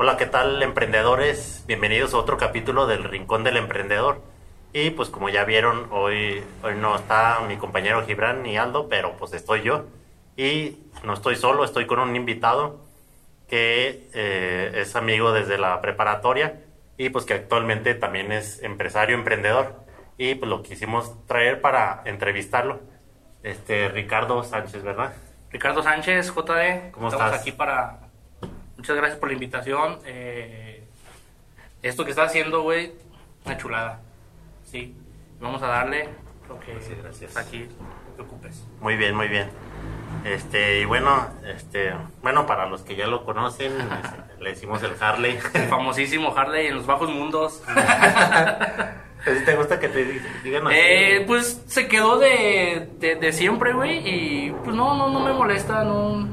Hola, ¿qué tal emprendedores? Bienvenidos a otro capítulo del Rincón del Emprendedor. Y pues como ya vieron, hoy, hoy no está mi compañero Gibran ni Aldo, pero pues estoy yo. Y no estoy solo, estoy con un invitado que eh, es amigo desde la preparatoria y pues que actualmente también es empresario, emprendedor. Y pues lo quisimos traer para entrevistarlo. Este, Ricardo Sánchez, ¿verdad? Ricardo Sánchez, JD. ¿Cómo Estamos estás? aquí para Muchas gracias por la invitación. Eh, esto que está haciendo, güey, una chulada. Sí, vamos a darle lo que Gracias, gracias. está aquí, no te preocupes. Muy bien, muy bien. Este, y bueno, este, bueno, para los que ya lo conocen, este, le decimos el Harley. El famosísimo Harley en los bajos mundos. ¿Sí ¿Te gusta que te di- digan así? Eh, pues se quedó de, de, de siempre, güey, y pues no, no, no me molesta, no.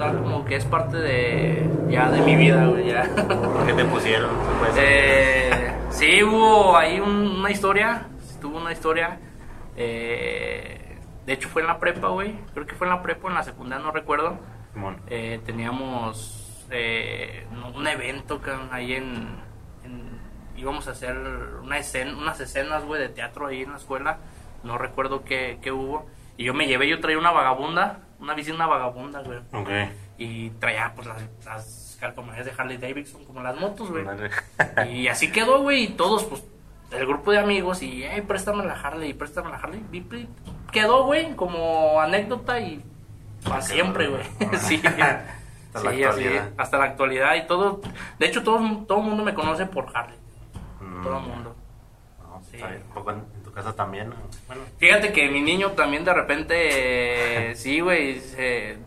Está como que es parte de, ya de mi vida, güey, ya. ¿Por qué te pusieron? Eh, sí, hubo ahí un- una historia. Tuvo una historia. eh, de hecho, fue en la prepa, güey. Creo que fue en la prepa, en la secundaria, no recuerdo. Eh, teníamos eh, un evento cabrón, ahí en, en- Íbamos a hacer una escena, unas escenas, güey, de teatro ahí en la escuela. No recuerdo qué, qué hubo. Y yo me llevé, yo traía una vagabunda, una bici, una vagabunda, güey. Ok. Y traía, pues, las, las calcomanías de Harley Davidson, como las motos, güey. Y así quedó, güey, y todos, pues, el grupo de amigos, y, hey, préstame la Harley, préstame la Harley. Y, y quedó, güey, como anécdota y para siempre, güey. sí. Hasta la Sí, así, actualidad. hasta la actualidad y todo. De hecho, todo, todo el mundo me conoce por Harley. Mm. Todo el mundo. No, Sí. está bien. Tu casa también. Fíjate que mi niño también de repente, sí, güey, se-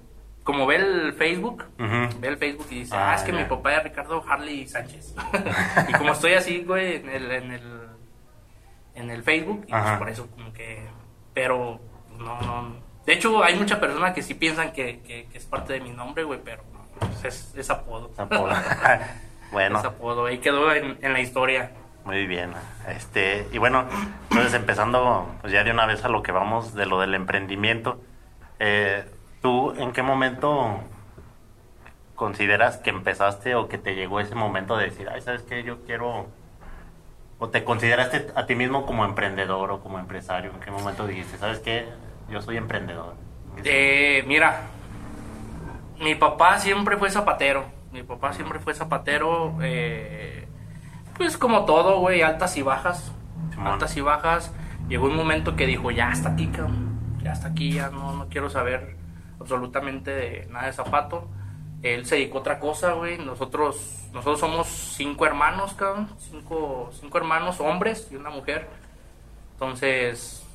como ve el Facebook, ve el Facebook y dice, Ah, ah, es que mi papá es Ricardo Harley Sánchez. y como estoy así, güey, en el, en el, en el Facebook, y pues por eso como que, pero no, no. De hecho, hay muchas personas que sí piensan que, que- que es parte de mi nombre, güey, pero no, pues es, es apodo. apodo. bueno, Es apodo, ahí quedó en, en la historia. Muy bien. Este, y bueno, entonces empezando pues ya de una vez a lo que vamos de lo del emprendimiento. eh, ¿Tú en qué momento consideras que empezaste o que te llegó ese momento de decir, ay, ¿sabes qué? Yo quiero... ¿O te consideraste a ti mismo como emprendedor o como empresario? ¿En qué momento dijiste, ¿sabes qué? Yo soy emprendedor. Eh, mira, mi papá siempre fue zapatero. Mi papá siempre fue zapatero. eh, pues como todo, güey, altas y bajas. Simón. Altas y bajas. Llegó un momento que dijo, ya hasta aquí, cabrón. Ya hasta aquí, ya no, no quiero saber absolutamente de nada de zapato. Él se dedicó a otra cosa, güey. Nosotros, nosotros somos cinco hermanos, cabrón. Cinco, cinco hermanos, hombres y una mujer. Entonces,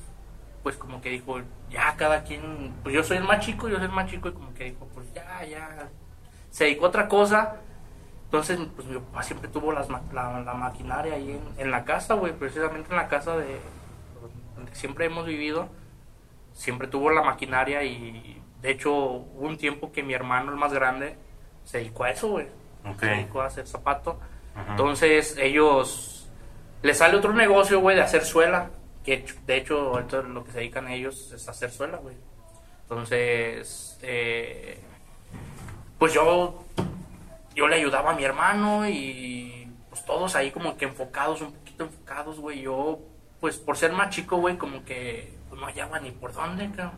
pues como que dijo, ya cada quien, pues yo soy el más chico, yo soy el más chico y como que dijo, pues ya, ya, se dedicó a otra cosa. Entonces, pues mi papá siempre tuvo las la, la maquinaria ahí en, en la casa, güey, precisamente en la casa de donde siempre hemos vivido, siempre tuvo la maquinaria y de hecho hubo un tiempo que mi hermano, el más grande, se dedicó a eso, güey. Se dedicó a hacer zapato. Entonces ellos les sale otro negocio, güey, de hacer suela. Que de hecho, lo que se dedican ellos es a hacer suela, güey. Entonces, eh, pues yo, yo le ayudaba a mi hermano y pues todos ahí como que enfocados, un poquito enfocados, güey. Yo, pues por ser más chico, güey, como que pues, no hallaba ni por dónde, cabrón.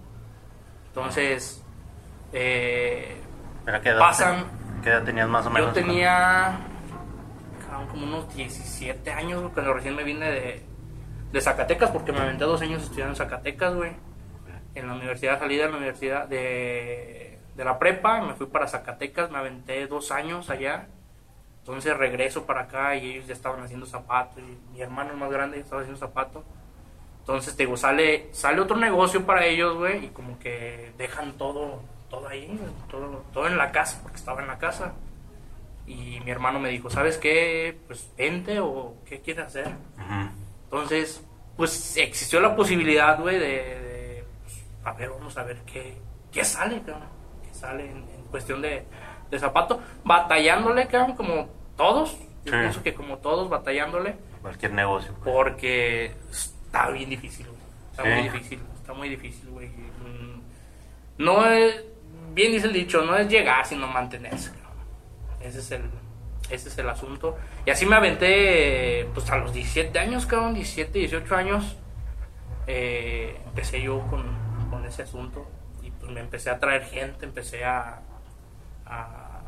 Entonces, eh, ¿Pero a qué edad, Pasan- ¿Qué edad tenías más o menos? yo tenía cabrón, como unos 17 años güey, cuando recién me vine de, de Zacatecas, porque me aventé dos años estudiando en Zacatecas, güey. En la universidad, salí de la universidad de, de la prepa, me fui para Zacatecas, me aventé dos años allá. Entonces regreso para acá y ellos ya estaban haciendo zapatos. Y mi hermano el más grande estaba haciendo zapatos. Entonces, te digo, sale, sale otro negocio para ellos, güey, y como que dejan todo, todo ahí, todo, todo en la casa, porque estaba en la casa. Y mi hermano me dijo, ¿sabes qué? Pues vente o qué quieres hacer. Entonces, pues existió la posibilidad, güey, de, pues, a ver, vamos a ver qué, qué sale, cabrón. Sale en, cuestión de, de, zapato. Batallándole, cabrón, como todos. Yo pienso que como todos, batallándole. Cualquier negocio. Pues. Porque está bien difícil, güey. Está muy difícil, está muy difícil, güey. Mm, no es, bien dice el dicho, no es llegar, sino mantenerse, Ese es el, ese es el asunto. Y así me aventé, pues a los 17 años, cabrón, 17, 18 años, eh, empecé yo con, con, ese asunto. Me empecé a traer gente, empecé a, a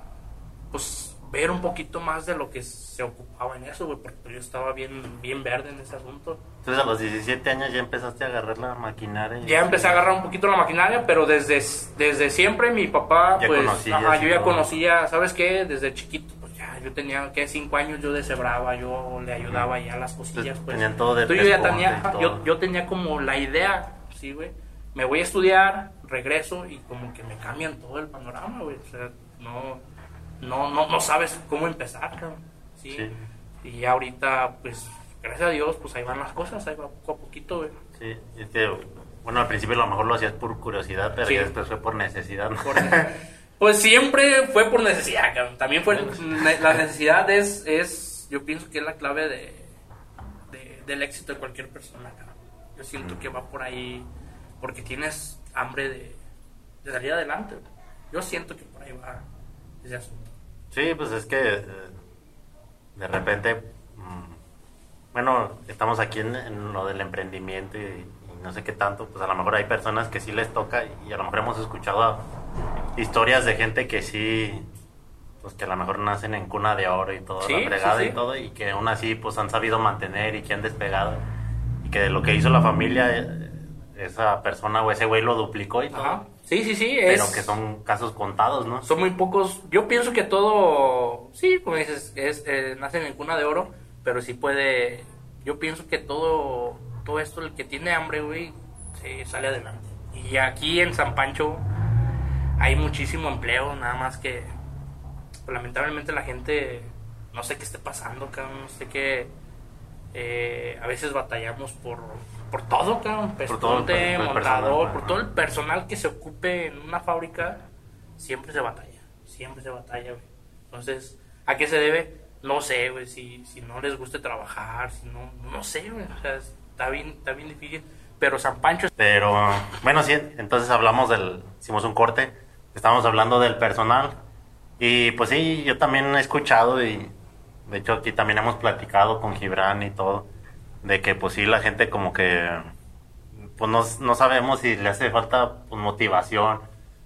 pues ver un poquito más de lo que se ocupaba en eso, güey, porque yo estaba bien, bien verde en ese asunto. Entonces a los 17 años ya empezaste a agarrar la maquinaria. Ya empecé a agarrar un poquito la maquinaria, pero desde, desde siempre mi papá, pues, ajá, yo ya conocía, ¿sabes qué? Desde chiquito, pues ya, yo tenía, que 5 años yo deshebraba, yo le ayudaba ya a las cosillas, pues. Tenían todo de Entonces yo ya tenía, yo, yo tenía como la idea, sí, güey, me voy a estudiar, regreso y como que me cambian todo el panorama, güey, o sea, no no, no, no sabes cómo empezar, cabrón. ¿sí? Y ahorita, pues, gracias a Dios, pues ahí van las cosas, ahí va poco a poquito, güey. Sí, este, bueno, al principio a lo mejor lo hacías por curiosidad, pero ya después fue por necesidad. pues siempre fue por necesidad, cabrón. También fue, la necesidad es, es, yo pienso que es la clave de, del éxito de cualquier persona, cabrón. Yo siento que va por ahí, porque tienes hambre de, de salir adelante. Yo siento que por ahí va ese asunto. Sí, pues es que eh, de repente, mm, bueno, estamos aquí en, lo del emprendimiento y, no sé qué tanto, pues a lo mejor hay personas que sí les toca y a lo mejor hemos escuchado historias de gente que sí, pues que a lo mejor nacen en cuna de oro y todo, la fregada y todo, y que aún así pues han sabido mantener y que han despegado y que de lo que hizo la familia, eh, esa persona o ese güey lo duplicó y todo. Sí, sí, sí. Pero que son casos contados, ¿no? Son muy pocos. Yo pienso que todo, sí, como dices, es, eh, nacen en cuna de oro, pero sí puede. Yo pienso que todo, todo esto, el que tiene hambre, güey, se sale adelante. Y aquí en San Pancho hay muchísimo empleo, nada más que pues, lamentablemente la gente, no sé qué esté pasando, cabrón, no sé qué. Eh, a veces batallamos por por todo, cabrón. por todo el, montador, por todo el personal que se ocupe en una fábrica, siempre se batalla. Siempre se batalla, güey. Entonces, ¿a qué se debe? No sé, güey, si, si no les gusta trabajar, si no, no sé, güey. O sea, está bien, está bien difícil. Pero San Pancho. Pero, bueno, sí, entonces hablamos del. Hicimos un corte. Estábamos hablando del personal. Y pues sí, yo también he escuchado y. De hecho, aquí también hemos platicado con Gibran y todo de que pues sí la gente como que pues no, no sabemos si le hace falta pues, motivación,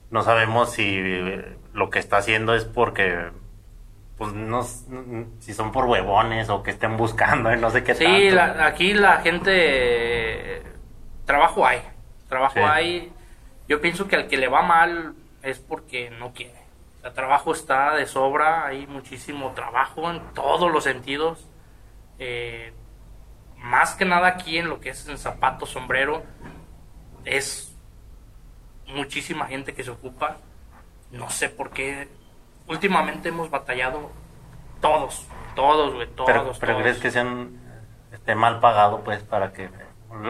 no sabemos si lo que está haciendo es porque pues no si son por huevones o que estén buscando, no sé qué Sí, aquí la gente trabajo hay, trabajo hay. Yo pienso que al que le va mal es porque no quiere. El trabajo está de sobra, hay muchísimo trabajo en todos los sentidos. Eh, más que nada aquí en lo que es en zapato, sombrero, es muchísima gente que se ocupa. No sé por qué. Últimamente hemos batallado todos, todos, güey, todos. Pero, crees que sean esté mal pagado, pues, para que.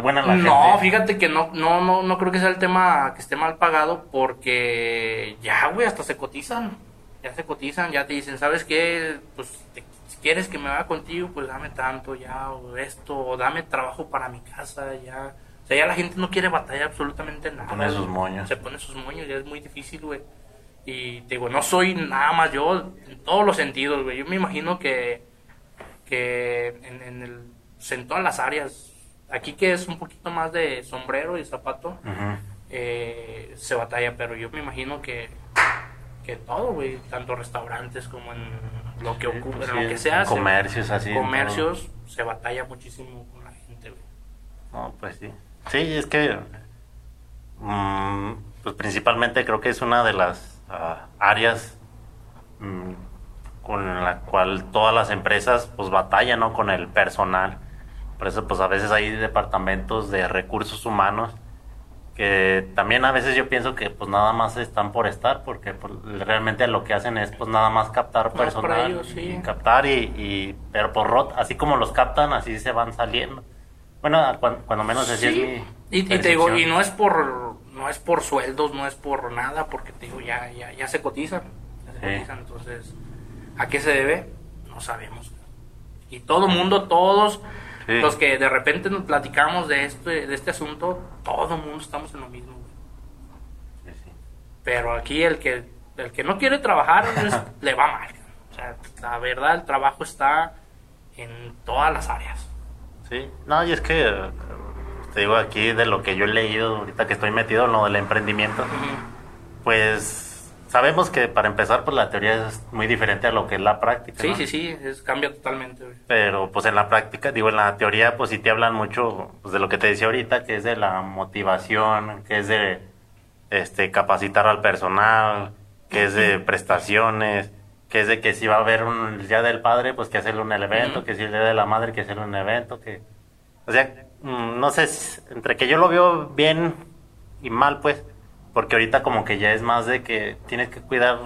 Bueno, la no, fíjate que no, no, no, no creo que sea el tema que esté mal pagado porque ya, güey, hasta se cotizan. Ya se cotizan, ya te dicen, ¿sabes qué? Pues te quieres que me vaya contigo, pues dame tanto ya, o esto, o dame trabajo para mi casa, ya. O sea, ya la gente no quiere batallar absolutamente nada. Se pone sus moños. Se pone sus moños, ya es muy difícil, güey. Y te digo, no soy nada más yo, en todos los sentidos, güey. Yo me imagino que, que en, el, pues, en todas las áreas, aquí que es un poquito más de sombrero y zapato, eh, se batalla, pero yo me imagino que, que todo, güey, tanto restaurantes como en lo que ocurre, lo que sea. Comercios así. Comercios, se batalla muchísimo con la gente, No, pues sí. Sí, es que. Mm, pues principalmente creo que es una de las ah, áreas mm, con la cual todas las empresas pues batallan, ¿no? Con el personal. Por eso, pues a veces hay departamentos de recursos humanos que también a veces yo pienso que pues nada más están por estar, porque pues, realmente lo que hacen es pues nada más captar Más personal, ellos, sí. y captar y, y- pero por rot, así como los captan, así se van saliendo. Bueno, cuan- cuando, menos así es mi Y, y te digo, y no es por no es por sueldos, no es por nada, porque te digo, ya, ya, ya se cotizan. Ya se Sí. cotizan, entonces, ¿a qué se debe? No sabemos. Y todo mundo, todos Sí. los que de repente nos platicamos de este, de este asunto, todo el mundo estamos en lo mismo. güey. Sí, sí. Pero aquí el que el que no quiere trabajar es- le va mal. O sea, la verdad, el trabajo está en todas las áreas. Sí, no, y es que eh, te digo aquí de lo que yo he leído ahorita que estoy metido en lo del emprendimiento, pues sabemos que para empezar pues la teoría es muy diferente a lo que es la práctica. Sí, ¿no? sí, sí, es, cambia totalmente. güey. Pero pues en la práctica, digo, en la teoría pues sí te hablan mucho pues, de lo que te decía ahorita, que es de la motivación, que es de este capacitar al personal, que es de prestaciones, que es de que si va a haber un el día del padre, pues que hacerle un evento, que si el día de la madre, que hacerle un evento, que o sea, mm, no sé, entre que yo lo veo bien y mal, pues, porque ahorita como que ya es más de que tienes que cuidar,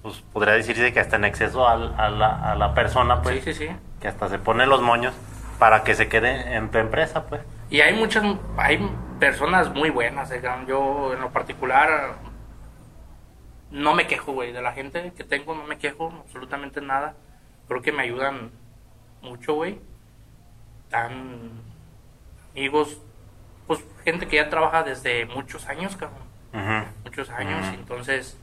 pues podría decirse que hasta en exceso al- a, la, a la persona, pues, Sí, sí, sí. que hasta se pone los moños para que se quede en tu empresa, pues. Y hay muchas, hay personas muy buenas, eh, yo en lo particular no me quejo, güey, de la gente que tengo, no me quejo absolutamente nada. Creo que me ayudan mucho, güey. Tan amigos, gente que ya trabaja desde muchos años, cabrón. Muchos años, entonces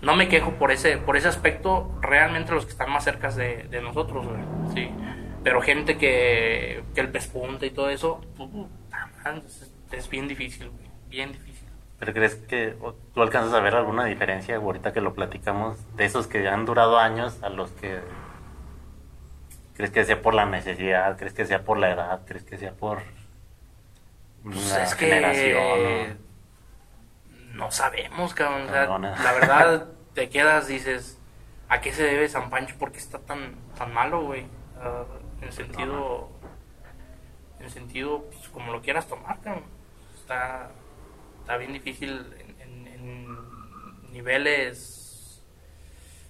no me quejo por ese por ese aspecto, realmente los que están más cerca de, de nosotros, güey. Sí. Pero gente que, que el pespunte y todo eso, es, es bien difícil, güey. Bien difícil. ¿Pero crees que tú alcanzas a ver alguna diferencia ahorita que lo platicamos de esos que han durado años a los que crees que sea por la necesidad, crees que sea por la edad, crees que sea por Pues es que no sabemos, cabrón. o sea, Cabrona. la verdad, te quedas, dices, ¿a qué se debe San Pancho? ¿Por qué está tan, tan malo, güey? En sentido, en sentido, pues, como lo quieras tomar, cabrón. Está, está bien difícil en, en- en niveles.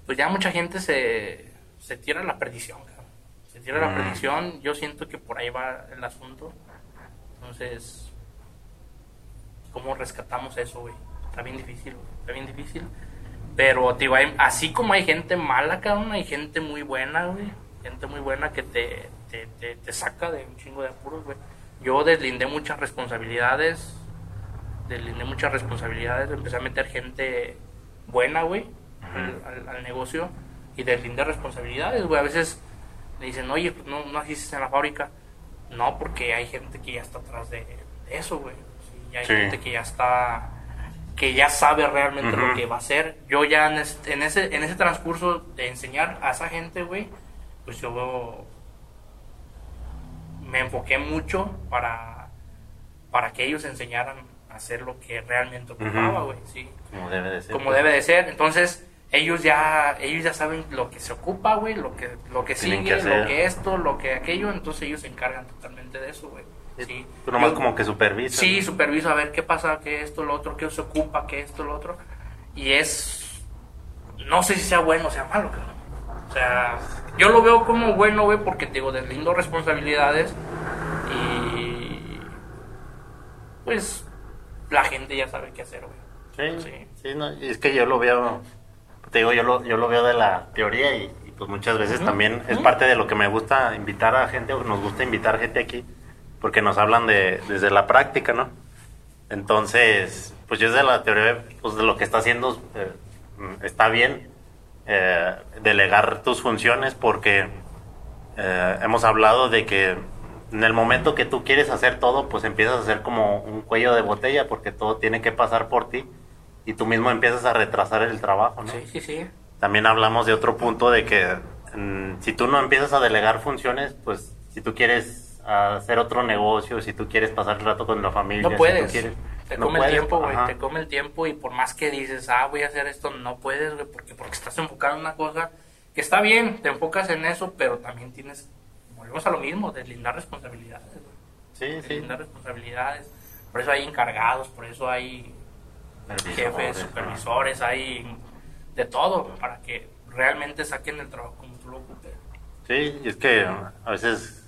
Pues ya mucha gente se, se tira a la perdición, cabrón. Se tira a la Mm. perdición. Yo siento que por ahí va el asunto. Entonces, ¿cómo rescatamos eso, güey? Está bien difícil, güey. Está bien difícil. Pero, te digo, hay- así como hay gente mala, cabrón, hay gente muy buena, güey. Gente muy buena que te, te, te, te saca de un chingo de apuros, güey. Yo deslindé muchas responsabilidades. Deslindé muchas responsabilidades. Empecé a meter gente buena, güey, al, al- al negocio. Y deslindé responsabilidades, güey. A veces me dicen, oye, pues no, no hiciste en la fábrica. No, porque hay gente que ya está atrás de, de eso, güey. Sí, hay Sí. gente que ya está, que ya sabe realmente lo que va a hacer. Yo ya en, este- en ese, en ese transcurso de enseñar a esa gente, güey, pues yo me enfoqué mucho para, para que ellos enseñaran a hacer lo que realmente ocupaba, güey, sí Como debe de ser. como pues. debe de ser. Entonces, ellos ya ellos ya saben lo que se ocupa, güey, lo que lo que Tienen sigue, que lo que esto, lo que aquello, entonces ellos se encargan totalmente de eso, güey. Sí. Tú nomás Yo- como que supervisas. Sí, ¿no? superviso a ver qué pasa, qué esto, lo otro, qué se ocupa, qué esto, lo otro. Y es no sé si sea bueno o sea malo, cabrón. O sea, yo lo veo como bueno, güey, porque te digo, deslindo responsabilidades y pues la gente ya sabe qué hacer, güey. Sí, Sí. sí, no, y es que yo lo veo, te digo, yo lo, yo lo veo de la teoría y, y, pues muchas veces también es parte de lo que me gusta invitar a gente, o nos gusta invitar gente aquí, porque nos hablan de, desde la práctica, ¿no? Entonces, pues yo desde la teoría, pues de lo que está haciendo, eh, está bien eh, delegar tus funciones porque eh, hemos hablado de que en el momento que tú quieres hacer todo, pues empiezas a hacer como un cuello de botella porque todo tiene que pasar por ti y tú mismo empiezas a retrasar el trabajo, ¿no? Sí, sí, sí. También hablamos de otro punto de que mm, si tú no empiezas a delegar funciones, pues si tú quieres hacer otro negocio, si tú quieres pasar el rato con la familia, No si tú puedes. quieres- te no come puedes, el tiempo, güey. Te come el tiempo y por más que dices, ah, voy a hacer esto, no puedes, güey, porque, porque estás enfocado en una cosa que está bien, te enfocas en eso, pero también tienes, volvemos a lo mismo, deslindar responsabilidades, güey. Sí, sí. Deslindar responsabilidades. Por eso hay encargados, por eso hay jefes, supervisores, hay de todo, para que realmente saquen el trabajo como tú lo ocupes. Sí, es que a veces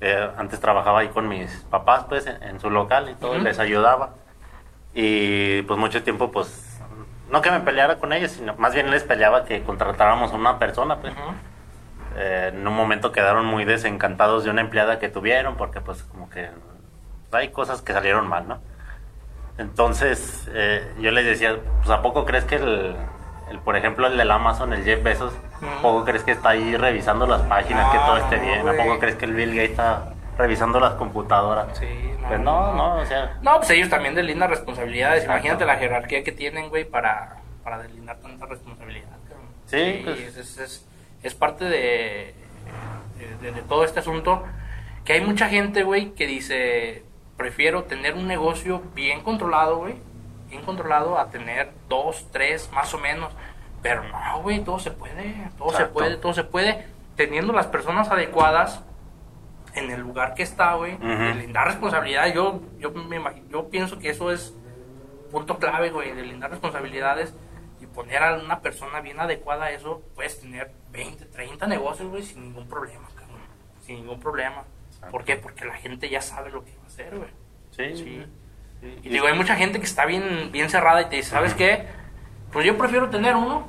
eh, antes trabajaba ahí con mis papás, pues, en, su local y todo, les ayudaba. Y pues mucho tiempo, pues, no que me peleara con ellos, sino más bien les peleaba que contratáramos a una persona, pues. Eh, en un momento quedaron muy desencantados de una empleada que tuvieron, porque pues como que hay cosas que salieron mal, ¿no? Entonces, eh, yo les decía, pues ¿a poco crees que el, el, por ejemplo, el del Amazon, el Jeff Bezos, ¿a poco crees que está ahí revisando las páginas, que todo esté bien? ¿A poco crees que el Bill Gates está revisando las computadoras? Sí, no, pues no, no, o sea... No, pues ellos también deslindan responsabilidades. Imagínate la jerarquía que tienen, güey, para, para tanta responsabilidad. Sí, pues... es, es, es, parte de, de, de todo este asunto que hay mucha gente, güey, que dice, prefiero tener un negocio bien controlado, güey, bien controlado, a tener dos, tres, más o menos. Pero no, güey, todo se puede, todo se puede, todo se puede, teniendo las personas adecuadas en el lugar que está, güey, de lindar responsabilidades. Yo, yo, me yo pienso que eso es punto clave, güey, de lindar responsabilidades y poner a una persona bien adecuada a eso, puedes tener 20, 30 negocios, güey, sin ningún problema, cabrón, sin ningún problema. ¿Por qué? Porque la gente ya sabe lo que hacer, güey. Sí. sí. Y digo, hay mucha gente que está bien, bien cerrada y te dice, ¿sabes qué? Pues yo prefiero tener uno,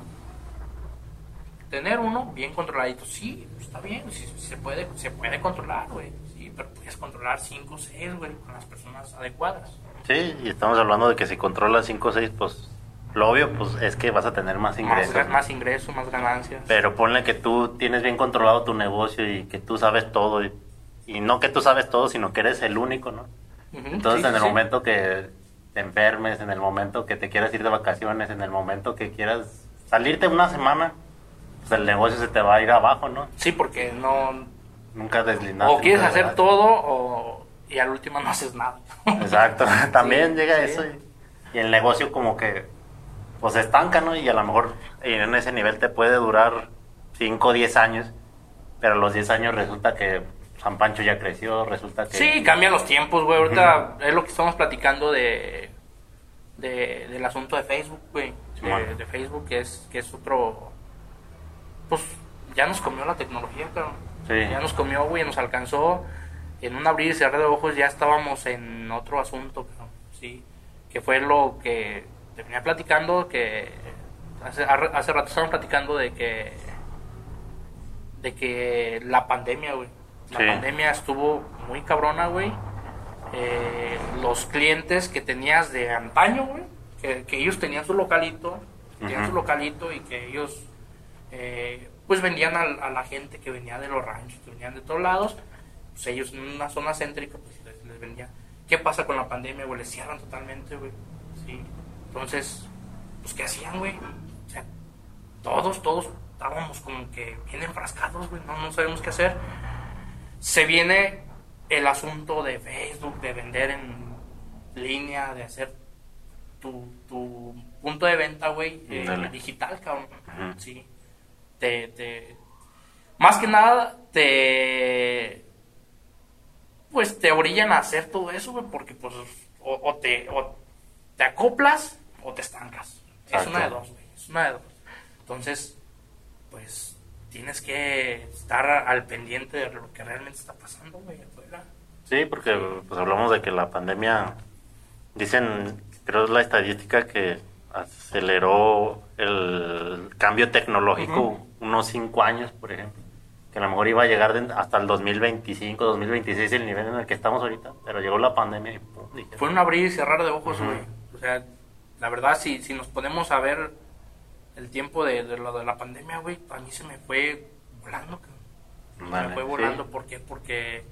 tener uno bien controladito. Sí, está bien, se, puede, se puede controlar, güey. Sí, pero puedes controlar 5 o 6, güey, con las personas adecuadas. Sí, y estamos hablando de que si controlas 5 o 6, pues lo obvio pues es que vas a tener más ingresos. Más, más ingresos, más ganancias. Pero ponle que tú tienes bien controlado tu negocio y que tú sabes todo y y no que tú sabes todo, sino que eres el único, ¿no? Entonces, en el momento que te enfermes, en el momento que te quieras ir de vacaciones, en el momento que quieras salirte una semana, pues el negocio se te va a ir abajo, ¿no? Sí, porque no... Nunca deslinaste. O quieres hacer todo o... y al último no haces nada. Exacto, también llega eso. Y, y, el negocio como que pues se estanca, ¿no? Y a lo mejor en ese nivel te puede durar 5 o 10 años, pero a los 10 años resulta que San Pancho ya creció, resulta que... Sí, cambian los tiempos, güey. Ahorita es lo que estamos platicando de, de del asunto de Facebook, güey. de, Facebook, que es, que es otro... Pues ya nos comió la tecnología, claro. Sí. Ya nos comió, güey, nos alcanzó. En un abrir y cerrar de ojos ya estábamos en otro asunto, claro. Sí. Que fue lo que te venía platicando, que hace, hace rato estábamos platicando de que de que la pandemia, güey, la pandemia estuvo muy cabrona, güey. Eh, los clientes que tenías de antaño, güey, que, ellos tenían su localito, tenían su localito y que ellos, eh, pues vendían a, la gente que venía de los ranchos, que venían de todos lados, pues ellos en una zona céntrica, pues les, vendían. ¿Qué pasa con la pandemia, güey? Les cierran totalmente, güey. Sí. Entonces, pues, ¿qué hacían, güey? O sea, todos, todos estábamos como que bien enfrascados, güey, no, no sabemos qué hacer se viene el asunto de Facebook, de vender en línea, de hacer tu, tu punto de venta, güey, eh, digital, cabrón. Sí. Te, te, más que nada, te. Pues te orillan a hacer todo eso, güey, porque pues o, te, o te acoplas o te estancas. Es una de dos, güey. Es una de dos. Entonces, pues tienes que estar al pendiente de lo que realmente está pasando, güey, afuera. Sí, porque pues hablamos de que la pandemia, dicen, creo es la estadística que aceleró el cambio tecnológico unos cinco años, por ejemplo. Que a lo mejor iba a llegar hasta el 2025, 2026, el nivel en el que estamos ahorita, pero llegó la pandemia y Fue un abrir y cerrar de ojos, güey. O sea, la verdad, si, si nos ponemos a ver el tiempo de, de lo de la pandemia, güey, a mí se me fue volando, se me fue volando, ¿por qué? Porque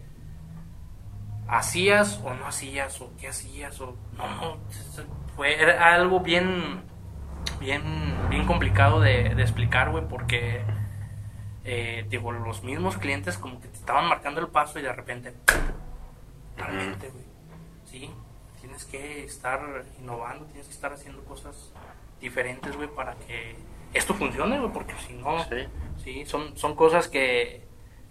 hacías o no hacías, o qué hacías, o no, fue era algo bien, bien, bien complicado de, explicar, güey, porque, eh, digo, los mismos clientes como que te estaban marcando el paso y de repente, realmente, güey, sí, tienes que estar innovando, tienes que estar haciendo cosas diferentes, güey, para que esto funcione, güey, porque si no, sí, son, son cosas que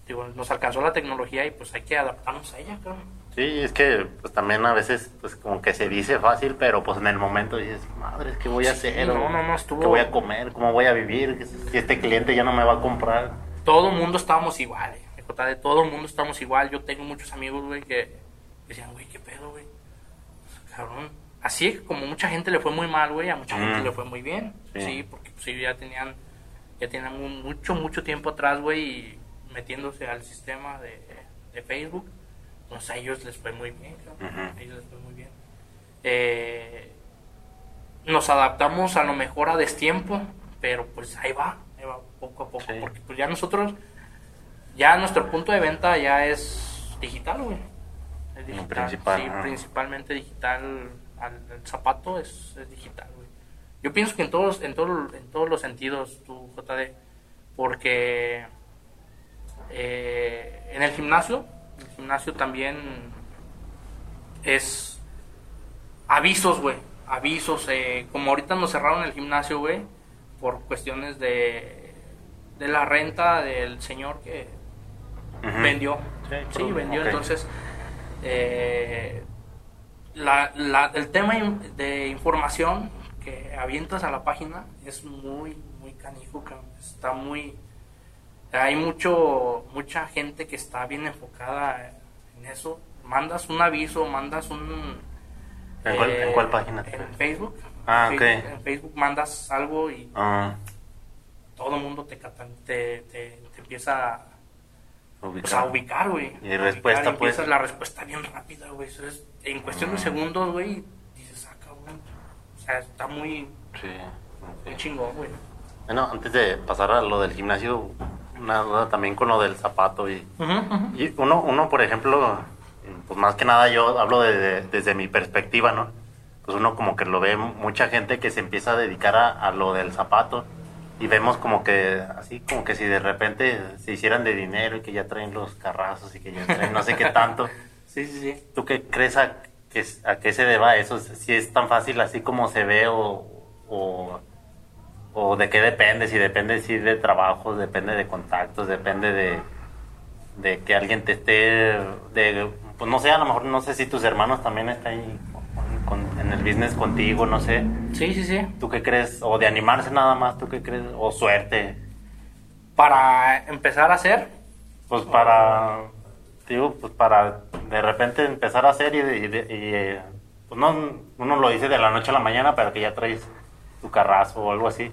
digo, nos alcanzó la tecnología y pues hay que adaptarnos a ella, claro. Sí, es que pues también a veces pues como que se dice fácil, pero pues en el momento dices, madre, ¿qué voy a hacer? no, no, no, estuvo- ¿Qué voy a comer? ¿Cómo voy a vivir? Si este cliente ya no me va a comprar. todo el mundo estábamos igual, eh. de todo el mundo estamos igual. Yo tengo muchos amigos, güey, que decían, güey, ¿qué pedo, güey? Cabrón. Así como mucha gente le fue muy mal, güey, a mucha gente Mm. le fue muy bien. Sí. Sí, porque pues, ya tenían, ya tenían un- mucho, mucho tiempo atrás, güey, y metiéndose al sistema de, de Facebook. Entonces a ellos les fue muy bien, cabrón. Ujú. A ellos les fue muy bien. Eh, nos adaptamos a lo mejor a destiempo, pero pues ahí va, ahí va poco a poco, Sí. porque pues ya nosotros, ya nuestro punto de venta ya es digital, güey. Es digital, principal, sí, principalmente digital, al, el zapato es, es digital, güey. Yo pienso que en todos, en todos, en todos los sentidos, tú, JD, porque eh, en el gimnasio, el gimnasio también es avisos, güey. Avisos. eh, como ahorita nos cerraron el gimnasio, güey, por cuestiones de, de la renta del señor que Ujú. vendió. Sí, Sí, vendió. ok. Entonces, eh, la, la- el tema de información que avientas a la página es muy, muy canijo. Está muy... Hay mucho, mucha gente que está bien enfocada en eso. Mandas un aviso, mandas un... eh, ¿En cuál- en cuál página? En Facebook. Ah, En ok. Facebook- En Facebook mandas algo y Ah, todo el mundo te, te, te, te empieza a ubicar. pues, a ubicar, güey. Y A respuesta, ubicar, pues. empiezas la respuesta bien rápida, güey. Eso es- en cuestión de Mm. segundos, güey, dices, ah, cabrón. O sea, está muy, Sí, ok. chingón, güey. Bueno, antes de pasar a lo del gimnasio, una duda también con lo del zapato. Y, y uno, uno, por ejemplo, pues más que nada yo hablo de- de- desde mi perspectiva, ¿no? Pues uno como que lo ve mucha gente que se empieza a dedicar a, a lo del zapato y vemos como que así como que si de repente se hicieran de dinero y que ya traen los carrazos y que ya traen no sé qué tanto. Sí, sí, sí. ¿Tú qué crees a, a qué se deba eso? Si es tan fácil así como se ve o, o, o de qué depende, si depende si de trabajo, depende de contactos, depende de, de que alguien te esté, de, pues no sé, a lo mejor no sé si tus hermanos también están ahí con- en el business contigo, no sé. Sí, sí, sí. ¿Tú qué crees? O de animarse nada más, ¿tú qué crees? O suerte. Para empezar a hacer, Pues para, digo, pues para de repente empezar a hacer y, y- y, eh, pues no, uno lo dice de la noche a la mañana, pero que ya traes tu carrazo o algo así.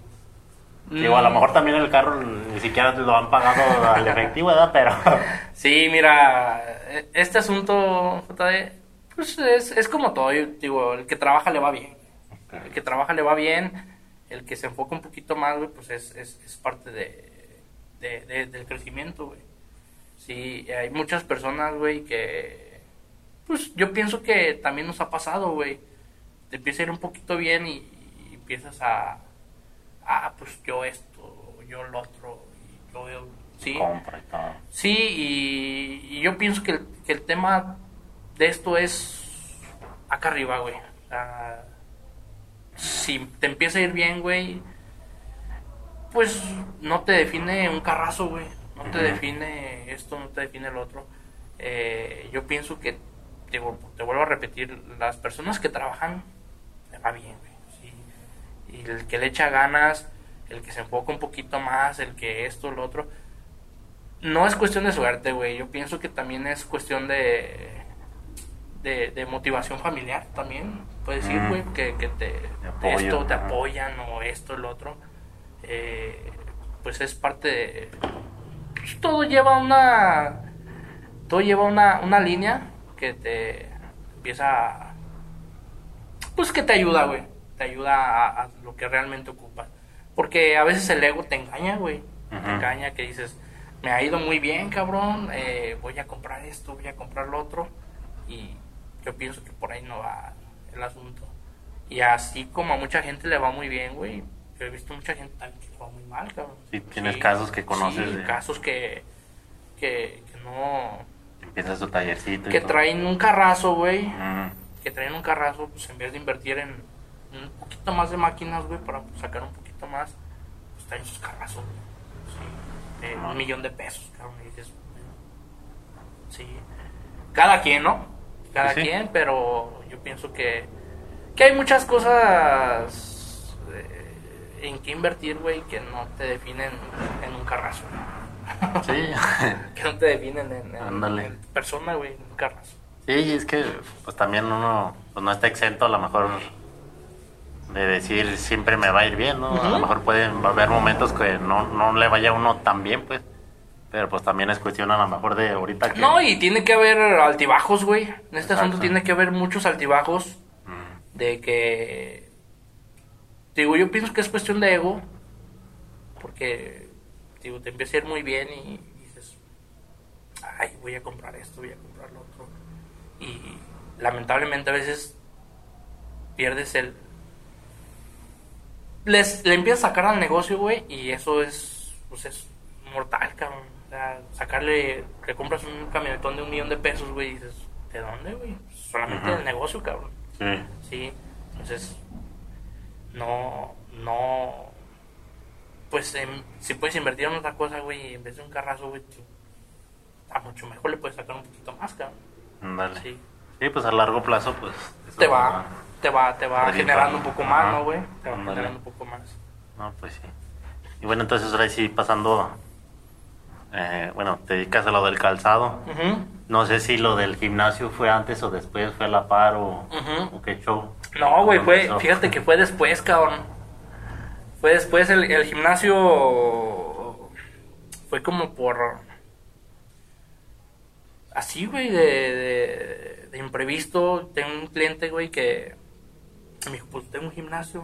Digo, a lo Mm. mejor también el carro ni siquiera te lo han pagado al efectivo, ¿verdad? Pero, Sí, mira, e- este asunto, JD, pues es, es como todo. Digo, el que trabaja le va bien. El que trabaja le va bien. El que se enfoca un poquito más, güey, pues es, es, es parte de, de- de- del crecimiento, güey. Sí, hay muchas personas, güey, que... Pues yo pienso que también nos ha pasado, güey. Te empieza a ir un poquito bien y, y empiezas a... Ah, pues yo esto, yo lo otro, y yo... Sí. compra y todo. Sí, y, y yo pienso que el, que el tema de esto es acá arriba, güey. Si te empieza a ir bien, güey, pues no te define un carrazo, güey. No te define esto, no te define lo otro. Eh, yo pienso que, te, vu- te vuelvo a repetir, las personas que trabajan, le va bien, güey. sí. Y el que le echa ganas, el que se enfoca un poquito más, el que esto, lo otro no es cuestión de suerte, güey. Yo pienso que también es cuestión de, de, de motivación familiar también. Puedes decir, Mm. güey, que, que te, apoyo, esto te apoyan o esto, el otro. Eh, pues es parte de... pues todo lleva una... Todo lleva una, una línea que te empieza a... Pues que te ayuda, güey. Te ayuda a, a lo que realmente ocupas. Porque a veces el ego te engaña, güey. Te engaña que dices, me ha ido muy bien, cabrón. eh, voy a comprar esto, voy a comprar lo otro. Y yo pienso que por ahí no va el asunto. Y así como a mucha gente le va muy bien, güey. Yo he visto mucha gente también que le va muy mal, cabrón. Sí, tienes casos que conoces Sí, de- casos que, que, que no... Empiezas tu tallercito. Que traen un carrazo, güey Mm, que traen un carrazo, pues en vez de invertir en un poquito más de máquinas, güey, para sacar un poquito más, pues traen sus carrazos, güey. Sí, de un millón de pesos, cabrón. Y dices, sí. Cada quien, ¿no? cada Sí, sí. quien, pero yo pienso que, que hay muchas cosas en que invertir, güey, que no te definen en un carrazo. Sí. Que no te definen en, en- persona, güey, en un carrazo. Sí, y es que pues también uno pues, no está exento a lo mejor de decir siempre me va a ir bien, ¿no? A lo mejor pueden haber momentos que no, no le vaya a uno tan bien, pues. Pero pues también es cuestión a lo mejor de ahorita que... No, y tiene que haber altibajos, güey. En este Exacto. asunto tiene que haber muchos altibajos de que... Digo, yo pienso que es cuestión de ego, porque, digo, te empieza a ir muy bien y dices, ay, voy a comprar esto, voy a comprar lo otro. Y lamentablemente a veces pierdes el... Les, le empiezas a sacar al negocio, güey, y eso es, pues es mortal, cabrón. O sea, sacarle, que compras un camionetón de un millón de pesos, güey, y dices, ¿de dónde, güey? Solamente del negocio, cabrón. Sí. Sí, entonces no, no, pues em, si puedes invertir en otra cosa, güey, en vez de un carrazo, güey, a mucho mejor le puedes sacar un poquito más, cabrón. Ándale. Sí. Sí, pues a largo plazo, pues... Te va, te va, te va generando un poco más, Ajá. ¿no, güey? Te va generando un poco más. No, pues sí. Y bueno, entonces ahora sí, pasando... eh, bueno, te dedicas a lo del calzado. No sé si lo del gimnasio fue antes o después, fue a la par o qué show. No, güey, ¿Cómo fue, empezó? fíjate que fue después, cabrón. Fue después el, el gimnasio. Fue como por. Así, güey, de, de, de imprevisto. Tengo un cliente, güey, que me dijo: Pues tengo un gimnasio.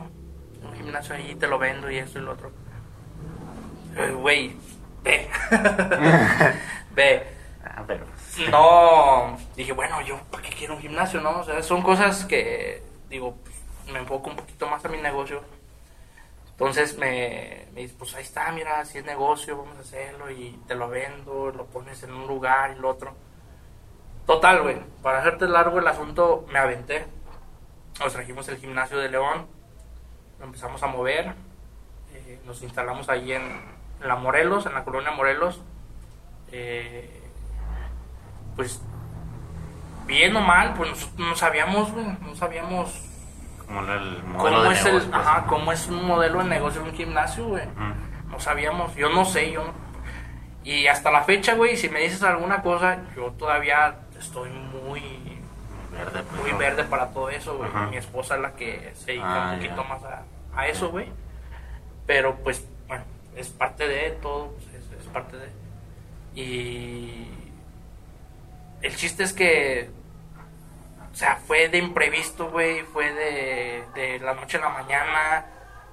Un gimnasio ahí, te lo vendo y esto y lo otro. Güey, ve. ve Ah, pero... no dije bueno yo para qué quiero un gimnasio no o sea son cosas que digo me enfoco un poquito más a mi negocio. Entonces me, me dice pues ahí está mira si es negocio vamos a hacerlo y te lo vendo lo pones en un lugar y lo otro. Total güey para hacerte largo el asunto me aventé. Nos trajimos el gimnasio de León lo empezamos a mover eh, nos instalamos ahí en, en la Morelos en la colonia Morelos. Eh, pues bien o mal, pues nosotros no sabíamos, güey, no sabíamos Como el modelo cómo de es negocio, el, pues. ajá, cómo es un modelo de negocio en un gimnasio, güey. No sabíamos, yo no sé, yo no- y hasta la fecha, güey, si me dices alguna cosa, yo todavía estoy muy Verde, pues, muy no. verde para todo eso, güey. Mi esposa es la que se dedica Ah, un poquito ya. más a, a eso, güey. Pero pues, bueno, es parte de todo, pues, es, es parte de... Y el chiste es que, o sea, fue de imprevisto, güey, fue de, de la noche a la mañana.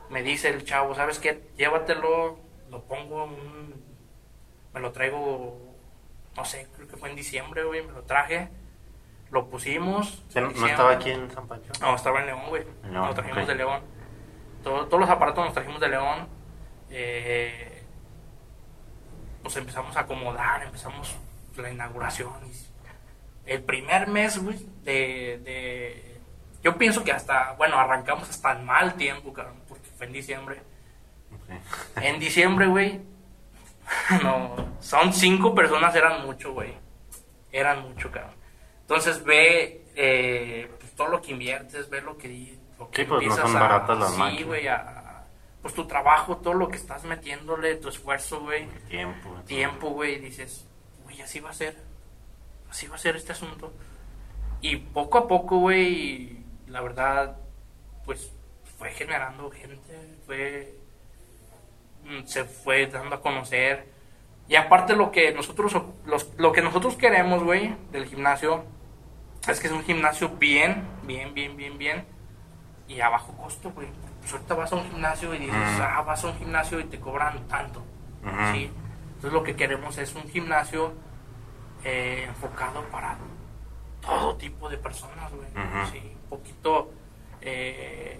Me dice el chavo, ¿sabes qué? Llévatelo, lo pongo, un- me lo traigo, no sé, creo que fue en diciembre, güey, me lo traje, lo pusimos. ¿Sí, ¿No estaba aquí en San Pancho? No, estaba en León, güey. León, Lo trajimos de León. Todo- todos los aparatos los trajimos de León. Eh, pues empezamos a acomodar, empezamos la inauguración. El primer mes, güey, de, de- Yo pienso que hasta, bueno, arrancamos hasta el mal tiempo, cabrón, porque fue en diciembre. Ok. En diciembre, güey, no, son cinco personas, eran mucho, güey. Eran mucho, cabrón. Entonces ve eh, pues, todo lo que inviertes, ve lo que, lo que Sí, pues, no son a- baratas las sí, máquinas. güey, a- pues tu trabajo, todo lo que estás metiéndole, tu esfuerzo, güey, Tiempo. tiempo, güey, dices, güey, así va a ser, así va a ser este asunto. Y poco a poco, güey, la verdad, pues fue generando gente, fue mm, se fue dando a conocer. Y aparte lo que nosotros los- lo que nosotros queremos, güey, del gimnasio es que es un gimnasio bien, bien, bien, bien, bien y a bajo costo, güey. Pues ahorita vas a un gimnasio y dices, Mm. ah, vas a un gimnasio y te cobran tanto. Ujú. ¿sí? Entonces lo que queremos es un gimnasio eh, enfocado para todo tipo de personas, güey. Ujú. Sí, un poquito eh,